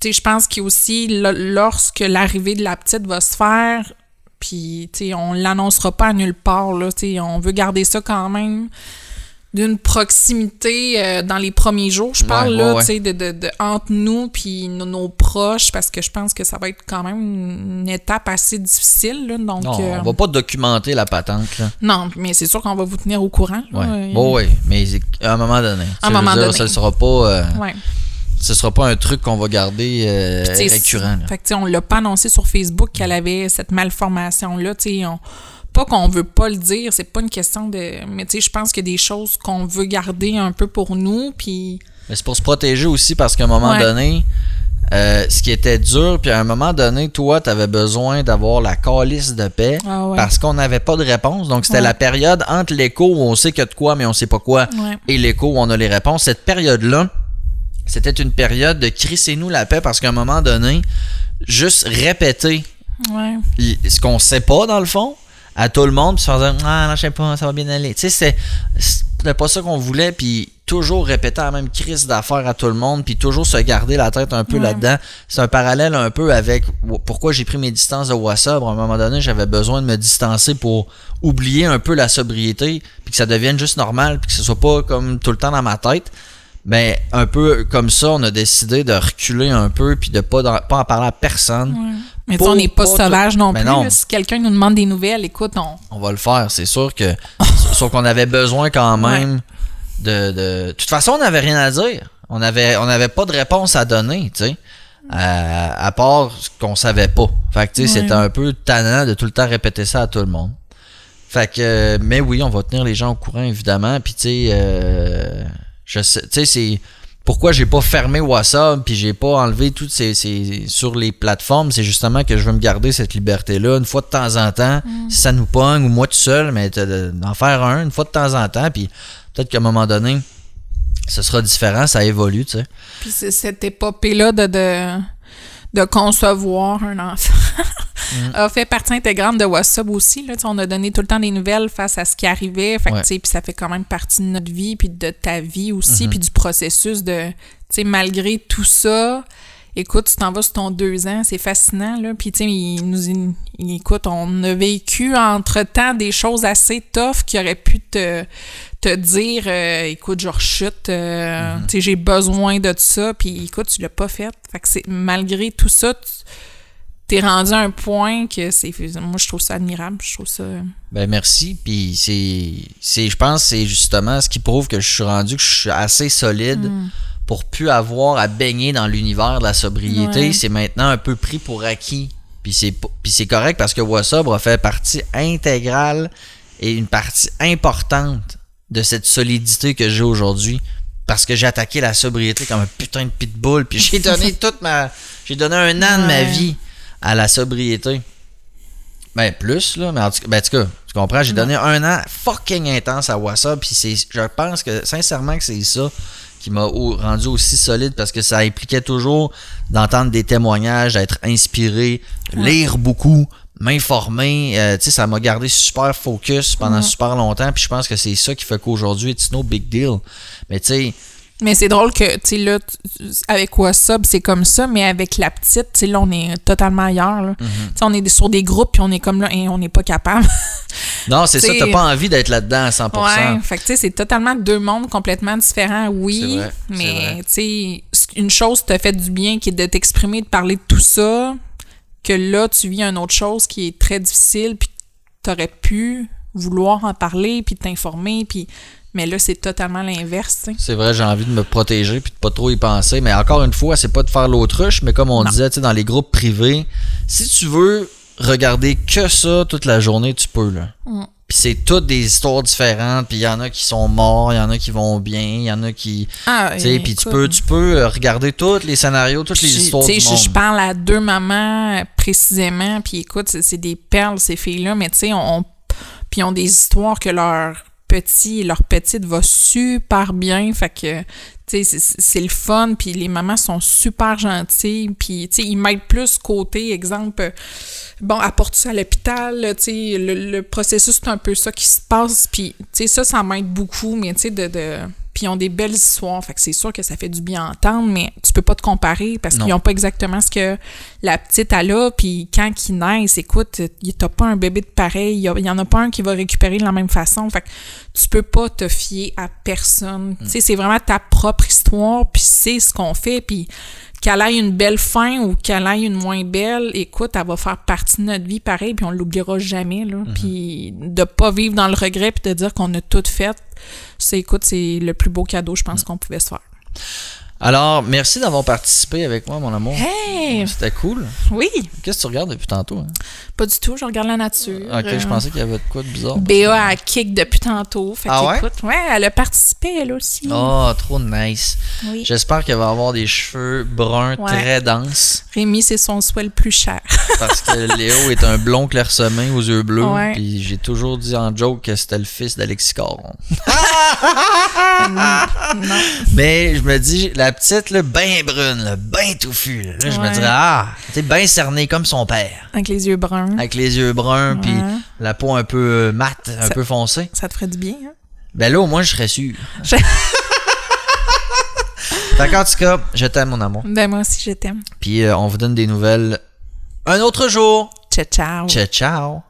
tu sais, je pense qu'il y a aussi, lo- lorsque l'arrivée de la petite va se faire, puis, tu sais, on l'annoncera pas à nulle part, là, tu sais, on veut garder ça quand même d'une proximité euh, dans les premiers jours, je parle, Ouais, là, ouais, tu sais, de, de, de- entre nous puis nos, nos proches, parce que je pense que ça va être quand même une étape assez difficile, là, donc... Non, euh, on va pas documenter la patente, là. non, mais c'est sûr qu'on va vous tenir au courant. Ouais. Euh, Bon, ouais, mais à un moment donné. À un moment dire, donné. Ça sera pas, euh. Ce sera pas un truc qu'on va garder euh, récurrent. là. Fait que, on l'a pas annoncé sur Facebook qu'elle avait cette malformation-là. tu sais, on- Pas qu'on veut pas le dire, c'est pas une question de. Mais tu sais, je pense qu'il y a des choses qu'on veut garder un peu pour nous. Puis. Mais c'est pour se protéger aussi parce qu'à un moment Ouais. donné, euh, ce qui était dur, puis à un moment donné, toi, tu avais besoin d'avoir la calice de paix Ah ouais. parce qu'on n'avait pas de réponse. Donc, c'était Ouais. la période entre l'écho où on sait a de quoi, mais on sait pas quoi, Ouais. et l'écho où on a les réponses. Cette période-là, c'était une période de crissez-nous la paix parce qu'à un moment donné, juste répéter Ouais. ce qu'on sait pas dans le fond à tout le monde puis se faire dire ah non je sais pas ça va bien aller tu sais c'est c'était pas ça qu'on voulait puis toujours répéter la même crise d'affaires à tout le monde puis toujours se garder la tête un peu Ouais. là-dedans c'est un parallèle un peu avec pourquoi j'ai pris mes distances de WhatsApp à un moment donné j'avais besoin de me distancer pour oublier un peu la sobriété puis que ça devienne juste normal puis que ce soit pas comme tout le temps dans ma tête ben un peu comme ça on a décidé de reculer un peu puis de pas dans- pas en parler à personne Ouais. Mais Pour- on n'est pas pas sauvage non plus. non. là. Si quelqu'un nous demande des nouvelles, écoute, on. on va le faire. C'est sûr que sauf qu'on avait besoin quand même de, de. De toute façon, on n'avait rien à dire. On avait, on n'avait pas de réponse à donner, tu sais. À, à part ce qu'on savait pas. Fait que, tu sais, Ouais. c'était un peu tannant de tout le temps répéter ça à tout le monde. Fait que, euh, mais oui, on va tenir les gens au courant, évidemment. Puis, tu sais, euh, je sais, tu sais, c'est pourquoi j'ai pas fermé WhatsApp puis j'ai pas enlevé toutes ces, ces sur les plateformes, c'est justement que je veux me garder cette liberté là une fois de temps en temps, si ça nous pogne ou moi tout seul, mais de- de- d'en faire un une fois de temps en temps puis peut-être qu'à un moment donné ce sera différent, ça évolue, tu sais. Puis c'est cette épopée-là de, de, de concevoir un enfant Mm. a fait partie intégrante de WhatsApp aussi. Là. On a donné tout le temps des nouvelles face à ce qui arrivait. Fait que, Ouais. ça fait quand même partie de notre vie, puis de ta vie aussi, Mm-hmm. puis du processus de... tu sais, Malgré tout ça, écoute, tu t'en vas sur ton deux ans, c'est fascinant. Là. Puis tu sais, il nous... il- il- écoute, on a vécu entre-temps des choses assez tough qui auraient pu te te dire euh, écoute je rechute euh, Mm-hmm. tu sais j'ai besoin de ça puis écoute tu l'as pas fait fait que c'est malgré tout ça tu t'es rendu à un point que c'est moi je trouve ça admirable je trouve ça Ben merci. Puis c'est, c'est, je pense, que c'est justement ce qui prouve que je suis rendu, que je suis assez solide pour plus avoir à baigner dans l'univers de la sobriété. Ouais. C'est maintenant un peu pris pour acquis. Puis c'est, p- puis c'est correct parce que WhatsApp a fait partie intégrale et une partie importante de cette solidité que j'ai aujourd'hui. Parce que j'ai attaqué la sobriété comme un putain de pitbull. Puis j'ai donné toute ma. J'ai donné un an de ma vie à la sobriété. Ben, plus, là, mais en tout cas, ben, en tout cas, tu comprends, j'ai donné un an fucking intense à WhatsApp, puis c'est, je pense que, sincèrement, que c'est ça qui m'a rendu aussi solide, parce que ça impliquait toujours d'entendre des témoignages, d'être inspiré, lire beaucoup, m'informer, euh, tu sais, ça m'a gardé super focus pendant super longtemps, puis je pense que c'est ça qui fait qu'aujourd'hui, it's no big deal. Mais tu sais, mais c'est drôle que tu sais là avec WhatsApp c'est comme ça mais avec la petite tu sais là on est totalement ailleurs là. Mm-hmm. Tu sais on est sur des groupes puis on est comme là et on n'est pas capable non, c'est ça, t'as pas envie d'être là-dedans à 100%. Ouais, fait que tu sais, c'est totalement deux mondes complètement différents, C'est oui. vrai, mais tu sais, une chose te fait du bien qui est de t'exprimer, de parler de tout ça, que là, tu vis une autre chose qui est très difficile, puis t'aurais pu vouloir en parler, puis t'informer, puis. Mais là, c'est totalement l'inverse. C'est vrai, j'ai envie de me protéger puis de pas trop y penser. Mais encore une fois, c'est pas de faire l'autruche, mais comme on Non. disait, dans les groupes privés, si tu veux regarder que ça toute la journée, tu peux, là. Mm. Puis c'est toutes des histoires différentes, puis il y en a qui sont morts, il y en a qui vont bien, il y en a qui... Ah, Tu sais, puis tu peux, tu peux euh, regarder tous les scénarios, toutes les histoires du monde. je, parle à deux mamans euh, précisément, puis écoute, c'est des perles, ces filles-là, mais tu sais, on, puis ils ont des histoires que leur petit et leur petite va super bien, fait que, c'est- le fun, puis les mamans sont super gentilles, puis, tu sais, ils m'aident plus côté, exemple, bon, apporte ça à l'hôpital, tu sais, le, le processus, c'est un peu ça qui se passe, puis, ça, ça m'aide beaucoup, mais, tu sais, de... de puis ils ont des belles histoires, fait que c'est sûr que ça fait du bien à entendre, mais tu peux pas te comparer parce qu'ils ont pas exactement ce que la petite a. Là, puis quand ils naissent, écoute, t'as pas un bébé de pareil, il y, en a pas un qui va récupérer de la même façon, fait que tu peux pas te fier à personne. Tu sais, c'est vraiment ta propre histoire, puis c'est ce qu'on fait, puis qu'elle ait une belle fin ou qu'elle ait une moins belle, écoute, elle va faire partie de notre vie pareil, puis on l'oubliera jamais, là. Puis de pas vivre dans le regret, puis de dire qu'on a tout fait, c'est, écoute, c'est le plus beau cadeau, je pense, qu'on pouvait se faire. Alors, merci d'avoir participé avec moi, mon amour. Hey! C'était cool. Oui! Qu'est-ce que tu regardes depuis tantôt? hein? Pas du tout, je regarde la nature. Ok, je Euh, pensais qu'il y avait de quoi de bizarre. Béa a kick depuis tantôt. Fait Ah ouais? ouais, elle a participé, elle aussi. Oh, trop nice. Oui. J'espère qu'elle va avoir des cheveux bruns Ouais. très denses. Rémi, c'est son souhait le plus cher. Parce que Léo est un blond clairsemé aux yeux bleus. Ouais. Puis j'ai toujours dit en joke que c'était le fils d'Alexis Caron. non. Mais je me dis, la petite, là, ben brune, là, ben touffue. Là, Là, je me dirais, ah, t'es bien cerné comme son père. Avec les yeux bruns. Avec les yeux bruns, puis la peau un peu euh, mate, un Ça- peu foncée. Ça te ferait du bien, hein? Ben là, au moins, je serais sûr. Je- Fait qu'en tout cas, je t'aime, mon amour. Ben, moi aussi, je t'aime. Puis euh, on vous donne des nouvelles un autre jour. Ciao, ciao. Ciao, ciao.